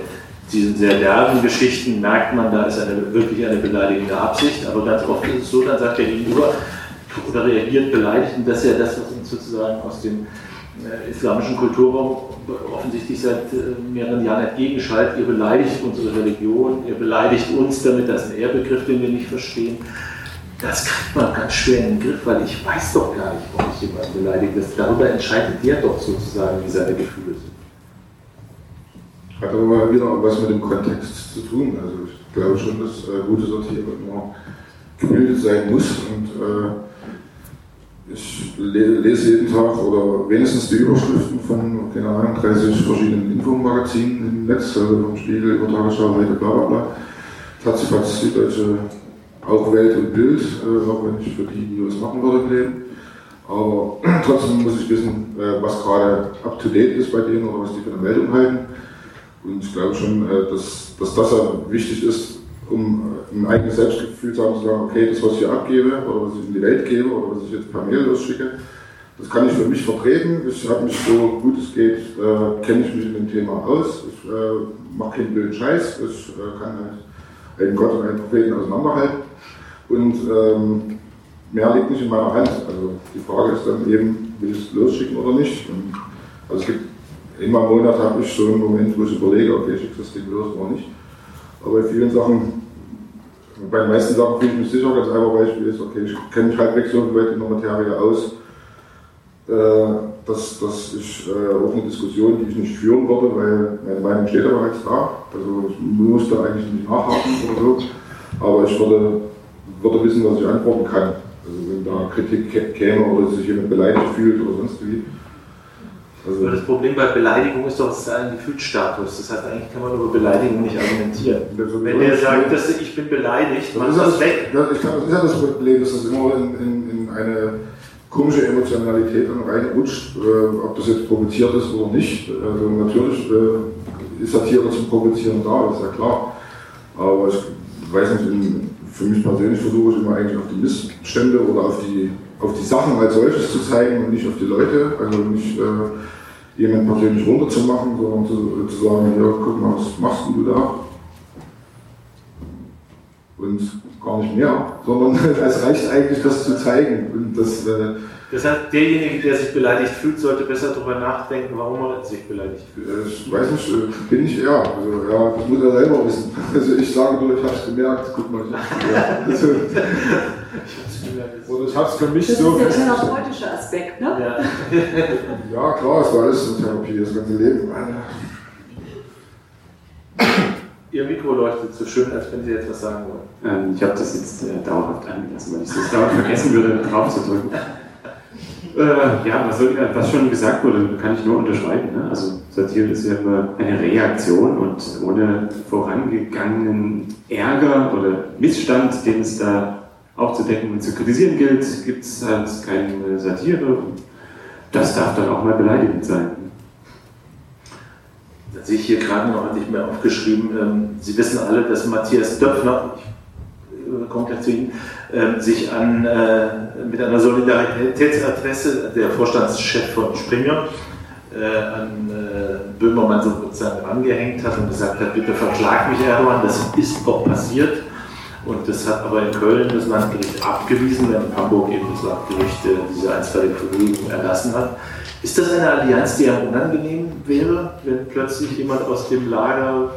diesen sehr derben Geschichten merkt man, da ist eine, wirklich eine beleidigende Absicht, aber ganz oft ist es so, dann sagt der Gegenüber oder reagiert beleidigt und das ist ja das, was uns sozusagen aus dem islamischen Kulturraum offensichtlich seit äh, mehreren Jahren entgegenschaltet. Ihr beleidigt unsere Religion, ihr beleidigt uns damit, das ist ein Ehrbegriff, den wir nicht verstehen. Das kriegt man ganz schwer in den Griff, weil ich weiß doch gar nicht, ob ich jemanden beleidige. Das, darüber entscheidet der doch sozusagen, wie seine Gefühle sind. Hat aber mal wieder was mit dem Kontext zu tun. Also ich glaube schon, dass äh, gute Satire immer gebildet sein muss. Und äh, ich le lese jeden Tag oder wenigstens die Überschriften von, keine Ahnung, 30 verschiedenen Infomagazinen im Netz, also vom Spiegel, über Tagesschau, heute, bla bla bla. Tatsächlich die deutsche auch Welt und Bild, äh, auch wenn ich für die nie was machen würde im Leben. Aber *clears throat* trotzdem muss ich wissen, äh, was gerade up to date ist bei denen oder was die für eine Meldung halten. Und ich glaube schon, äh, dass, dass das wichtig ist, um äh, ein eigenes Selbstgefühl zu haben, zu sagen, okay, das, was ich abgebe oder was ich in die Welt gebe oder was ich jetzt per Mail losschicke, das kann ich für mich vertreten. Ich habe mich so gut es geht, äh, kenne ich mich in dem Thema aus. Ich äh, mache keinen blöden Scheiß. Ich äh, kann halt einen Gott und einen Propheten auseinanderhalten. Und ähm, mehr liegt nicht in meiner Hand. Also die Frage ist dann eben, will ich es losschicken oder nicht. Und also es gibt einmal im Monat habe ich so einen Moment, wo ich überlege, okay, ich schicke das Ding los oder nicht. Aber bei vielen Sachen, bei den meisten Sachen fühle ich mich sicher, ganz einfach Beispiel ist, okay, ich kenne mich halbwegs so weit in der Materie aus, äh, dass das ist äh, auch eine Diskussion, die ich nicht führen würde, weil meine Meinung steht ja bereits da. Also ich muss da eigentlich nicht nachhaken oder so. Aber ich würde, würde wissen, was ich antworten kann. Also wenn da Kritik käme oder sich jemand beleidigt fühlt oder sonst wie. Also das Problem bei Beleidigung ist doch, es ist ein Gefühlsstatus. Das heißt, eigentlich kann man über Beleidigung nicht argumentieren. Wenn der sagt, dass ich bin beleidigt, das ist, das, weg. Das, ich kann, das ist ja das Problem, dass das immer in, in, in eine komische Emotionalität dann reinrutscht, äh, ob das jetzt provoziert ist oder nicht. Also natürlich äh, ist Satire zum Provozieren da, das ist ja klar. Aber ich weiß nicht, in, für mich persönlich versuche ich immer eigentlich auf die Missstände oder auf die, auf die Sachen als solches zu zeigen und nicht auf die Leute. Also nicht äh, jemand persönlich runterzumachen, sondern zu, zu sagen, ja, guck mal, was machst du da? Und gar nicht mehr, sondern *laughs* es reicht eigentlich, das zu zeigen. Und das, äh, das heißt, derjenige, der sich beleidigt fühlt, sollte besser darüber nachdenken, warum er sich beleidigt fühlt. Äh, ich weiß nicht, äh, bin ich eher. Also, ja, das muss er selber wissen. *laughs* Also ich sage nur, ich habe es gemerkt. Guck mal, ich habe es gemerkt. Oder ich habe es für mich das so. Das ist der therapeutische Aspekt, ne? Ja. *laughs* ja, klar, es war alles in Therapie, das ganze Leben. Ihr Mikro leuchtet so schön, als wenn Sie jetzt was sagen wollen. Ähm, ich habe das jetzt äh, dauerhaft angelassen, weil ich das dauernd vergessen würde, drauf zu drücken. Äh, ja, was, soll, was, schon gesagt wurde, kann ich nur unterschreiben. Ne? Also Satire ist ja immer eine Reaktion und ohne vorangegangenen Ärger oder Missstand, den es da aufzudecken und zu kritisieren gilt, gibt es halt keine Satire. Das darf dann auch mal beleidigend sein. Da sehe ich hier gerade noch, ich mir aufgeschrieben, ähm, Sie wissen alle, dass Matthias Döpfner, ich äh, komme gleich zu Ihnen, äh, sich an, äh, mit einer Solidaritätsadresse, der Vorstandschef von Springer, äh, an äh, Böhmermann sozusagen angehängt hat und gesagt hat, bitte verklag mich Erdogan, das ist auch passiert. Und das hat aber in Köln das Landgericht abgewiesen, während Hamburg eben das Landgericht äh, diese einstweilige Verfügung erlassen hat. Ist das eine Allianz, die einem unangenehm wäre, wenn plötzlich jemand aus dem Lager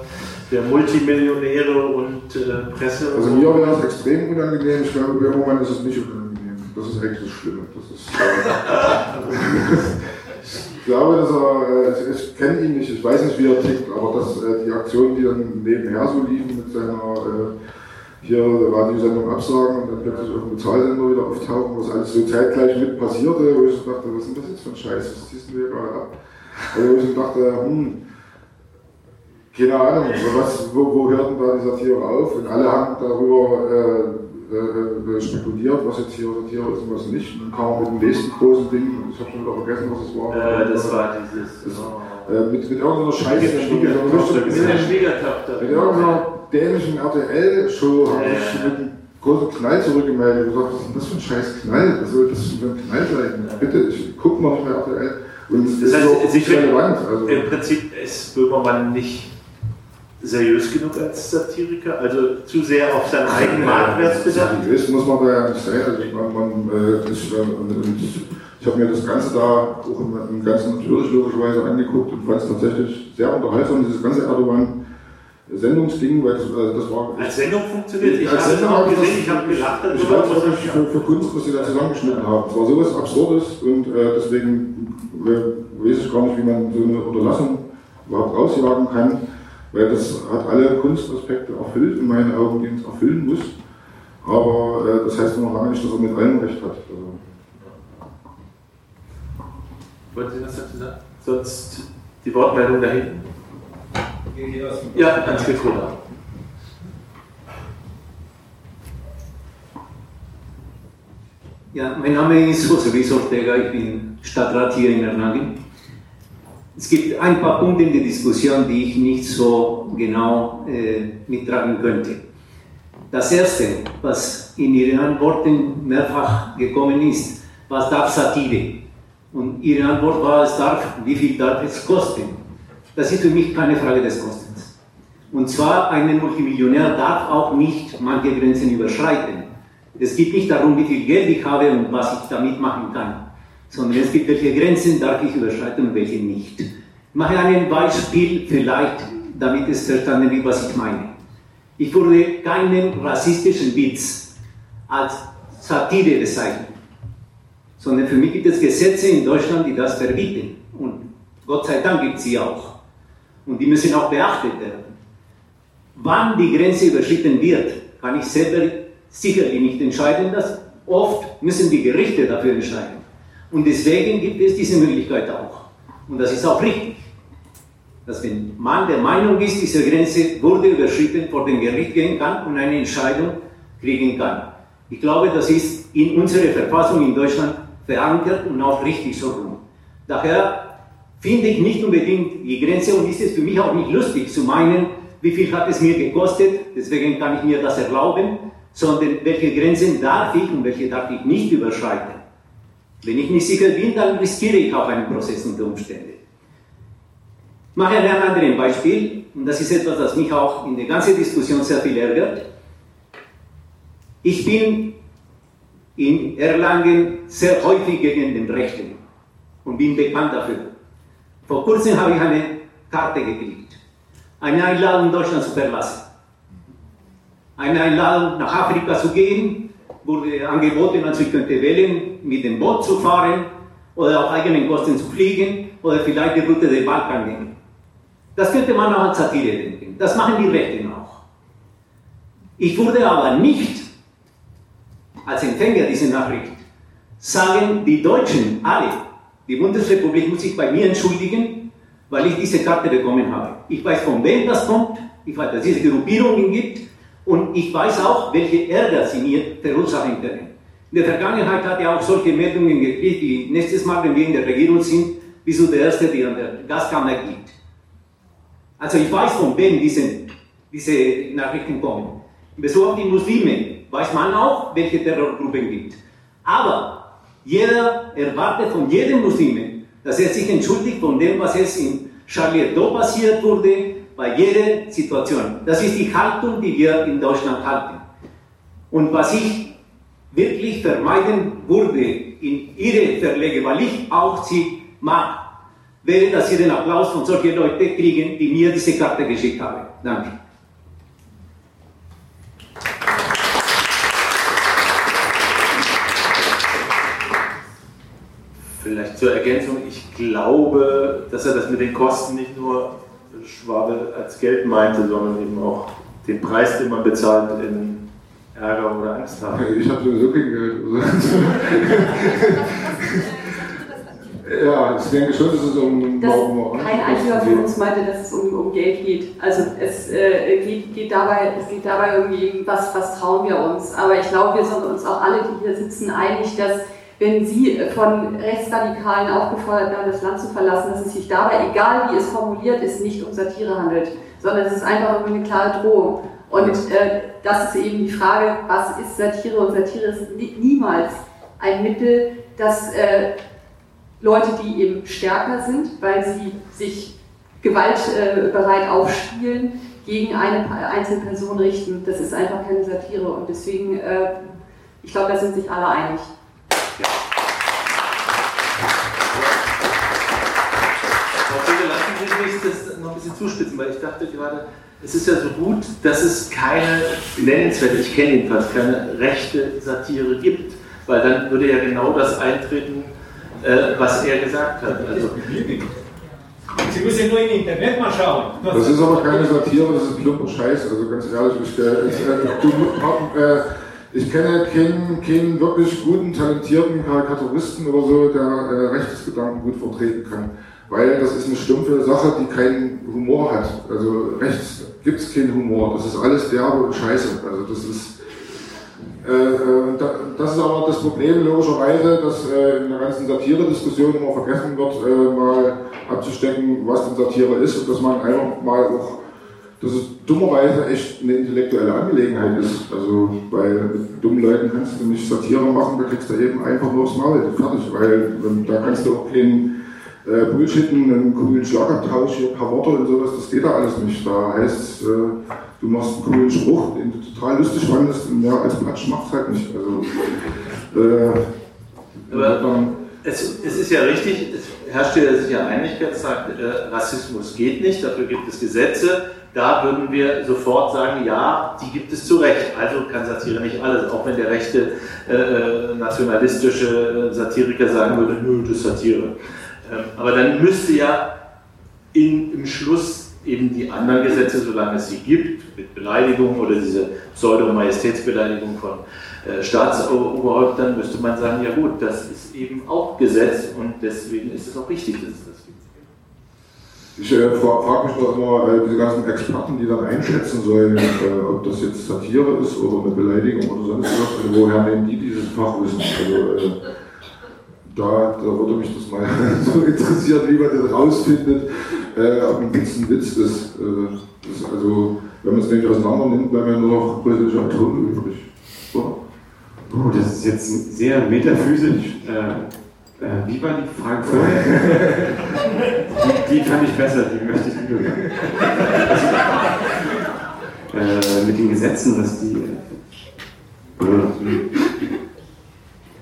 der Multimillionäre und äh, Presse. Also mir wäre es extrem unangenehm, ich glaube, im Moment ist es nicht unangenehm. Das ist eigentlich das Schlimme. Das ist, äh, *laughs* ich glaube, dass er, äh, ich kenne ihn nicht, ich weiß nicht, wie er tickt, aber dass äh, die Aktionen, die dann nebenher so liefen mit seiner äh, hier Radiosendung absagen und dann plötzlich auf dem Bezahlsender wieder auftauchen, was alles so zeitgleich mit passierte, wo ich dachte, was ist denn das jetzt für ein Scheiß, was ziehst du hier gerade ab? Also wo ich dachte, hm, keine Ahnung, was, wo, wo hört denn da die Satire auf? Und alle haben darüber äh, äh, spekuliert, was jetzt hier Satire ist und was nicht. Und dann kam mit dem nächsten großen Ding, ich habe schon wieder vergessen, was es war. Äh, das war dieses. Das, äh, mit, mit irgendeiner Scheiße. Mit der Schwiegertochter. Mit irgendeiner dänischen RTL-Show habe ich mit einem großen Knall zurückgemeldet und gesagt, was ist denn das für ein scheiß Knall? Was soll das für ein Knall sein? Bitte, ich gucke mal nicht mehr RTL. Und das, heißt, ist relevant. Also. Im Prinzip ist Böhmermann nicht seriös genug als Satiriker, also zu sehr auf seinen eigenen Marktwert bedacht? Seriös muss man da ja nicht sein. Also man, man, äh, ich, äh, ich habe mir das Ganze da auch im, im Ganzen natürlich logischerweise angeguckt und fand es tatsächlich sehr unterhaltsam, dieses ganze Erdogan. Sendungsding, weil das, also das war. Als Sendung funktioniert. Ich habe es auch gesehen, ich habe gelacht. Ich weiß auch nicht für, für Kunst, was sie da zusammengeschnitten haben. Es war sowas Absurdes und äh, deswegen äh, weiß ich gar nicht, wie man so eine Unterlassung überhaupt rausjagen kann weil das hat alle Kunstaspekte erfüllt, in meinen Augen, die es erfüllen muss. Aber äh, das heißt noch lange nicht, dass er mit allem recht hat. Also. Wollen Sie was dazu sagen? Sonst die Wortmeldung da hinten. Ja, Mikro da. Ja, mein Name ist José Luis Ortega, ich bin Stadtrat hier in Erlangen. Es gibt ein paar Punkte in der Diskussion, die ich nicht so genau äh, mittragen könnte. Das erste, was in Ihren Antworten mehrfach gekommen ist, was darf Satire? Und Ihre Antwort war, es darf, wie viel darf es kosten? Das ist für mich keine Frage des Kostens. Und zwar, ein Multimillionär darf auch nicht manche Grenzen überschreiten. Es geht nicht darum, wie viel Geld ich habe und was ich damit machen kann, sondern es gibt, welche Grenzen darf ich überschreiten und welche nicht. Ich mache ein Beispiel, vielleicht, damit es verstanden wird, was ich meine. Ich würde keinen rassistischen Witz als Satire bezeichnen, sondern für mich gibt es Gesetze in Deutschland, die das verbieten. Und Gott sei Dank gibt es sie auch. Und die müssen auch beachtet werden. Wann die Grenze überschritten wird, kann ich selber sicherlich nicht entscheiden. Das oft müssen die Gerichte dafür entscheiden. Und deswegen gibt es diese Möglichkeit auch. Und das ist auch richtig. Dass wenn man der Meinung ist, diese Grenze wurde überschritten, vor dem Gericht gehen kann und eine Entscheidung kriegen kann. Ich glaube, das ist in unserer Verfassung in Deutschland verankert und auch richtig so rum. Daher finde ich nicht unbedingt die Grenze und ist es für mich auch nicht lustig zu meinen, wie viel hat es mir gekostet, deswegen kann ich mir das erlauben, sondern welche Grenzen darf ich und welche darf ich nicht überschreiten. Wenn ich nicht sicher bin, dann riskiere ich auch einen Prozess unter Umständen. Ich mache ein anderes Beispiel, und das ist etwas, das mich auch in der ganzen Diskussion sehr viel ärgert. Ich bin in Erlangen sehr häufig gegen den Rechten und bin bekannt dafür. Vor kurzem habe ich eine Karte gekriegt, eine Einladung Deutschland zu verlassen, eine Einladung nach Afrika zu gehen, wurde angeboten, also ich könnte wählen, mit dem Boot zu fahren oder auf eigenen Kosten zu fliegen oder vielleicht die Route der Balkan gehen. Das könnte man auch als Satire denken. Das machen die Rechten auch. Ich wurde aber nicht als Empfänger dieser Nachricht sagen, die Deutschen, alle, die Bundesrepublik muss sich bei mir entschuldigen, weil ich diese Karte bekommen habe. Ich weiß, von wem das kommt, ich weiß, dass es diese Gruppierungen gibt und ich weiß auch, welche Ärger sie mir verursachen können. In der Vergangenheit hat er auch solche Meldungen gekriegt, die nächstes Mal, wenn wir in der Regierung sind, wie so der Erste, der an der Gaskammer liegt. Also ich weiß, von wem diese, diese Nachrichten kommen. Auf die Muslime weiß man auch, welche Terrorgruppen gibt. Aber jeder erwartet von jedem Muslim, dass er sich entschuldigt von dem, was es in Charlie Hebdo passiert wurde, bei jeder Situation. Das ist die Haltung, die wir in Deutschland halten. Und was ich wirklich vermeiden würde in Ihre Verlage, weil ich auch sie mag, wäre, dass Sie den Applaus von solchen Leuten kriegen, die mir diese Karte geschickt haben. Danke. Vielleicht zur Ergänzung, ich glaube, dass er das mit den Kosten nicht nur Schwabe als Geld meinte, sondern eben auch den Preis, den man bezahlt in Ärger oder Angst haben. Ich habe sowieso kein Geld. *laughs* ja, ich denke schon, dass es um, dass um kein einziger von uns meinte, dass es um, um Geld geht. Also es, äh, geht, geht dabei, es geht dabei irgendwie, was, was trauen wir uns. Aber ich glaube, wir sind uns auch alle, die hier sitzen, einig, dass wenn Sie von Rechtsradikalen aufgefordert werden, das Land zu verlassen, dass es sich dabei, egal wie es formuliert ist, nicht um Satire handelt, sondern es ist einfach eine klare Drohung. Und äh, das ist eben die Frage, was ist Satire? Und Satire ist niemals ein Mittel, das äh, Leute, die eben stärker sind, weil sie sich gewaltbereit äh, aufspielen, gegen eine einzelne Person richten. Das ist einfach keine Satire. Und deswegen, äh, ich glaube, da sind sich alle einig. Ja. lassen Sie mich das noch ein bisschen zuspitzen, weil ich dachte gerade, es ist ja so gut, dass es keine nennenswerte, ich kenne jedenfalls keine rechte Satire gibt, weil dann würde ja genau das eintreten, äh, was er gesagt hat. Also, Sie müssen nur im Internet mal schauen. Das ist aber keine Satire, das ist plumper Scheiß. Also ganz ehrlich, ich, äh, ich, äh, äh, ich kenne keinen, keinen wirklich guten, talentierten Karikaturisten oder so, der äh, Rechtsgedanken gut vertreten kann. Weil das ist eine stumpfe Sache, die keinen Humor hat. Also rechts gibt es keinen Humor. Das ist alles derbe und scheiße. Also das ist, äh, äh das ist aber das Problem logischerweise, dass äh, in der ganzen Satire-Diskussion immer vergessen wird, mal abzustecken, was denn Satire ist und dass man einfach mal auch dass es dummerweise echt eine intellektuelle Angelegenheit ist. Also bei dummen Leuten kannst du nicht Satire machen, da kriegst du eben einfach nur das Maul fertig, weil da kannst du auch keinen äh, Bullshitten, einen coolen Schlagabtausch, hier ein paar Worte und sowas, das geht da alles nicht. Da heißt es, äh, du machst einen coolen Spruch, den du total lustig fandest, und mehr als Patsch macht es halt nicht. Also, äh, Aber es, es ist ja richtig, es herrscht ja sicher Einigkeit, sagt, äh, Rassismus geht nicht, dafür gibt es Gesetze. Da würden wir sofort sagen, ja, die gibt es zu Recht. Also kann Satire nicht alles, auch wenn der rechte äh, äh nationalistische Satiriker sagen würde, nö, das ist Satire. Ähm, aber dann müsste ja in, im Schluss eben die anderen Gesetze, solange es sie gibt, mit Beleidigung oder diese Pseudo-Majestätsbeleidigung von äh, Staatsoberhäuptern, müsste man sagen, ja gut, das ist eben auch Gesetz und deswegen ist es auch richtig, dass es das. Ich äh, frage mich doch immer, äh, diese ganzen Experten, die dann einschätzen sollen, äh, ob das jetzt Satire ist oder eine Beleidigung oder sonst was, also woher nehmen die dieses Fachwissen? Also, äh, da, da würde mich das mal *laughs* so interessieren, wie man das rausfindet, äh, ob ein Witz ein Witz ist. Äh, das, also, wenn man es nicht auseinander nimmt, bleiben ja nur noch politische Atome übrig. So. Oh, das ist jetzt sehr metaphysisch. Äh, wie war die Frage vorher? die, die, fand ich besser, die möchte ich wieder sagen. Also, äh, mit den Gesetzen, dass die.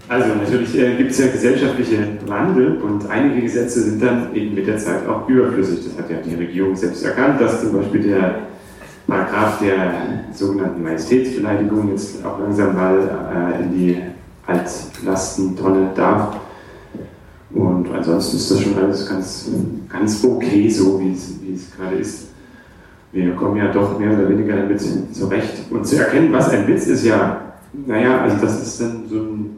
Also natürlich äh, gibt es ja gesellschaftliche Wandel und einige Gesetze sind dann eben mit der Zeit auch überflüssig. Das hat ja die Regierung selbst erkannt, dass zum Beispiel der Paragraph der sogenannten Majestätsbeleidigung jetzt auch langsam mal äh, in die Altlastentonne darf. Und ansonsten ist das schon alles ganz, ganz okay, so wie es, gerade ist. Wir kommen ja doch mehr oder weniger damit zurecht. Und zu erkennen, was ein Witz ist, ja, naja, also das ist dann so ein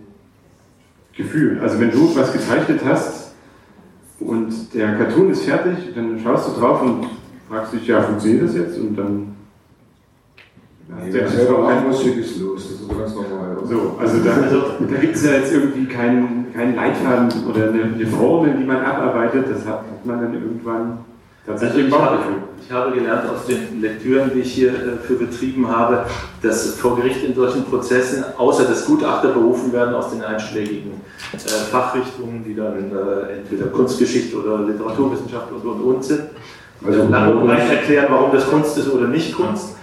Gefühl. Also wenn du was gezeichnet hast und der Cartoon ist fertig, dann schaust du drauf und fragst dich, ja, funktioniert das jetzt? Und dann ja, der selber auch was Schickes los, das ist ganz normal. So, also da, also, da gibt es ja jetzt irgendwie keinen, keinen Leitfaden oder eine, eine, Formel, die man abarbeitet, das hat, hat man dann irgendwann tatsächlich also ich, habe, ich habe gelernt aus den Lektüren, die ich hier äh, für betrieben habe, dass vor Gericht in solchen Prozessen, außer dass Gutachter berufen werden aus den einschlägigen äh, Fachrichtungen, die dann äh, entweder Kunstgeschichte oder Literaturwissenschaft und und und sind, also, lang und breit erklären, warum das Kunst ist oder nicht Kunst.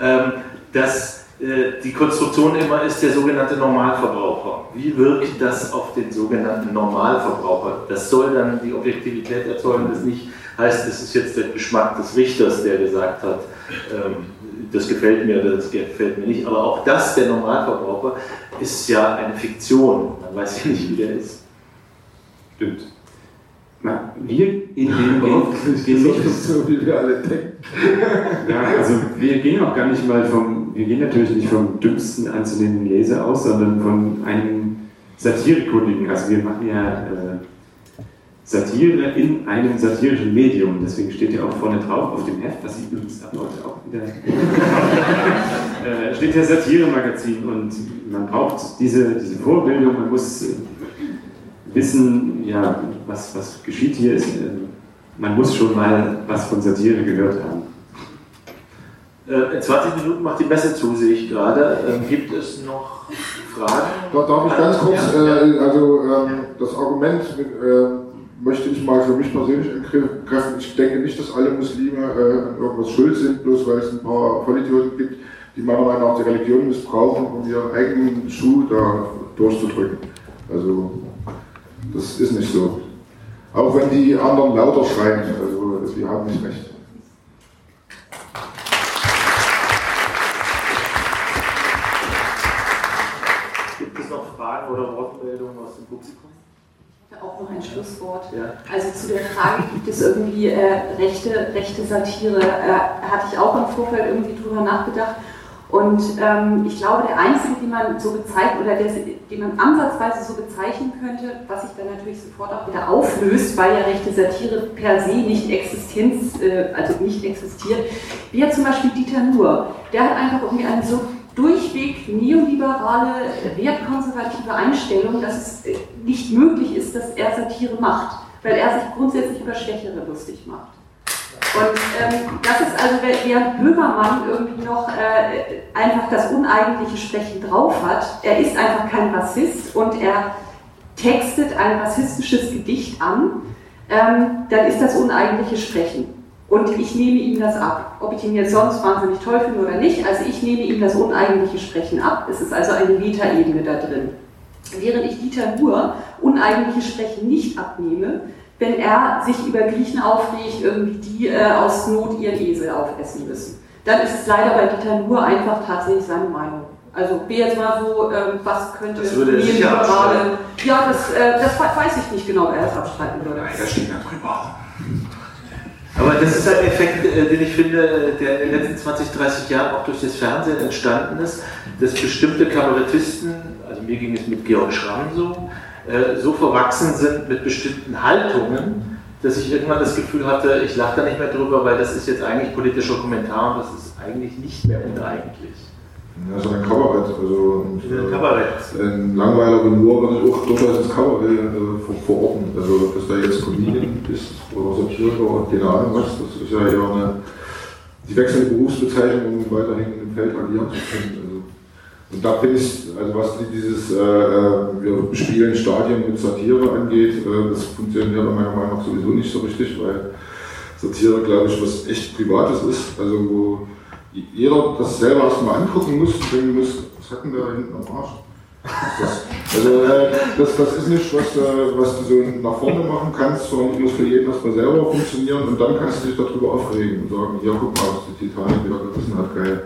Ähm, dass äh, die Konstruktion immer ist der sogenannte Normalverbraucher. Wie wirkt das auf den sogenannten Normalverbraucher? Das soll dann die Objektivität erzeugen, das nicht heißt, es ist jetzt der Geschmack des Richters, der gesagt hat, ähm, das gefällt mir, das gefällt mir nicht. Aber auch das, der Normalverbraucher, ist ja eine Fiktion. Man weiß ja nicht, wie der ist. Stimmt. Na, wir in dem gehen, gehen nicht so, wie wir alle denken. Ja, also wir gehen auch gar nicht mal vom, wir gehen natürlich nicht vom dümmsten anzunehmenden Leser aus, sondern von einem Satirekundigen. Also wir machen ja äh, Satire in einem satirischen Medium. Deswegen steht ja auch vorne drauf auf dem Heft, was ich übrigens ab heute auch wieder *laughs* äh, steht ja Satire-Magazin und man braucht diese, diese Vorbildung, man muss wissen, ja, was, was geschieht hier, ist, äh, man muss schon mal was von Satire gehört haben. Äh, in 20 Minuten macht die Messe zu, sehe ich gerade. Ähm, gibt es noch Fragen? Da, darf ich ganz kurz, äh, also ähm, das Argument äh, möchte ich mal für mich persönlich entkräften. Ich denke nicht, dass alle Muslime äh, an irgendwas schuld sind, bloß weil es ein paar Vollidioten gibt, die meiner Meinung nach die Religion missbrauchen, um ihren eigenen Schuh da durchzudrücken. Also das ist nicht so. Auch wenn die anderen lauter schreien, also sie haben nicht recht. Gibt Fragen oder Wortmeldungen aus dem Publikum? Auch noch ein Schlusswort. Ja. Also zu der Frage, gibt es irgendwie äh, rechte, rechte Satire, äh, hatte ich auch im Vorfeld irgendwie drüber nachgedacht. Und ähm, ich glaube, der einzige, den man so bezeichnet oder der, den man ansatzweise so bezeichnen könnte, was sich dann natürlich sofort auch wieder auflöst, weil ja rechte Satire per se nicht Existenz, äh, also nicht existiert, wie ja zum Beispiel Dieter Nuhr. Der hat einfach irgendwie eine so durchweg neoliberale, wertkonservative Einstellung, dass es äh, nicht möglich ist, dass er Satire macht, weil er sich grundsätzlich über Schwächere lustig macht. Und ähm, das ist also, während Böhmermann irgendwie noch äh, einfach das uneigentliche Sprechen drauf hat, er ist einfach kein Rassist und er textet ein rassistisches Gedicht an, ähm, dann ist das uneigentliche Sprechen. Und ich nehme ihm das ab. Ob ich ihn jetzt sonst wahnsinnig toll finde oder nicht, also ich nehme ihm das uneigentliche Sprechen ab. Es ist also eine Metaebene da drin. Während ich Dieter nur uneigentliche Sprechen nicht abnehme, wenn er sich über Griechen aufregt, irgendwie die äh, aus Not ihren Esel aufessen müssen. Dann ist es leider bei Dieter nur einfach tatsächlich seine Meinung. Also wäre jetzt mal so, ähm, was könnte das würde mir gerade. Ja, das, äh, das weiß ich nicht genau, wer das abstreiten würde. Ja, steht da drüber. Aber das ist ein Effekt, äh, den ich finde, der in den letzten 20, 30 Jahren auch durch das Fernsehen entstanden ist, dass bestimmte Kabarettisten, also mir ging es mit Georg Schramm so, äh, so verwachsen sind mit bestimmten Haltungen, dass ich irgendwann das Gefühl hatte, ich lache da nicht mehr drüber, weil das ist jetzt eigentlich politischer Kommentar und das ist eigentlich nicht mehr uneigentlich. Ja, so ein Kabarett. Also, und, ein Kabarett. Ein langweiler Humor würde ich auch durchaus als Kabarett äh, verorten. Also, dass da jetzt Comedian ist oder Satiriker oder keine Ahnung was, das ist ja eher eine, die wechselnde Berufsbezeichnung, um weiterhin im Feld agieren zu können. Also, und da finde ich, also was dieses, äh, äh, wir spielen Stadien mit Satire angeht, äh, das funktioniert meiner Meinung nach sowieso nicht so richtig, weil Satire, glaube ich, was echt Privates ist. Also, wo jeder das selber erstmal angucken muss und denken muss, was hat denn der da hinten am Arsch? Das, also äh, das, das ist nicht, was, äh, was du so nach vorne machen kannst, sondern es muss für jeden erstmal selber funktionieren und dann kannst du dich darüber aufregen und sagen, ja guck mal, was die Titanic wieder gerissen hat, geil.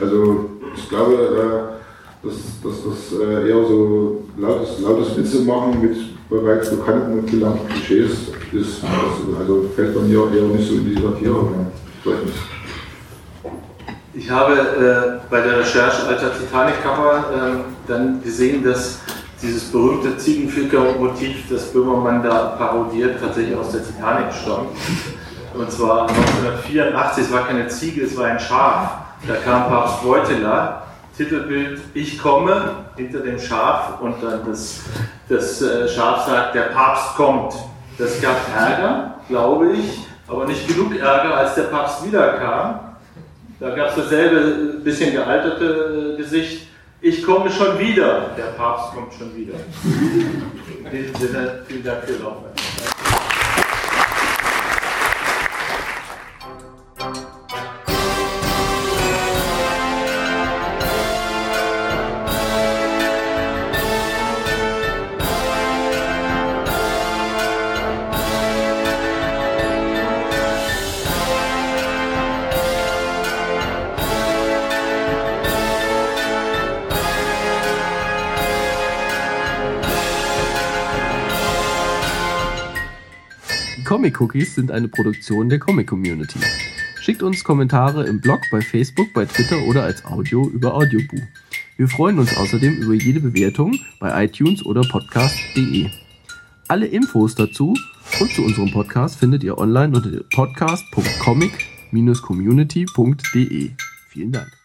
Also ich glaube, äh, dass, das eher so lautes, lautes Witze machen mit bereits bekannten und gelernten Klischees ist. Also fällt bei mir eher nicht so in die Satire rein. Ich nicht. Ich habe äh, bei der Recherche alter Titanic-Cover äh, dann gesehen, dass dieses berühmte Ziegenfilker-Motiv, das Böhmermann da parodiert, tatsächlich aus der Titanic stammt. Und zwar 1984, es war keine Ziege, es war ein Schaf. Da kam Papst Wojtyla, Titelbild Ich komme, hinter dem Schaf und dann das, das äh, Schaf sagt, der Papst kommt. Das gab Ärger, glaube ich, aber nicht genug Ärger, als der Papst wiederkam da gab es dasselbe bisschen gealterte äh, Gesicht. Ich komme schon wieder. Der Papst kommt schon wieder. In diesem Sinne, vielen Dank für Ihre Comic Cookies sind eine Produktion der Comic Community. Schickt uns Kommentare im Blog, bei Facebook, bei Twitter oder als Audio über Audioboo. Wir freuen uns außerdem über jede Bewertung bei iTunes oder podcast.de. Alle Infos dazu und zu unserem Podcast findet ihr online unter podcast.comic-community.de. Vielen Dank.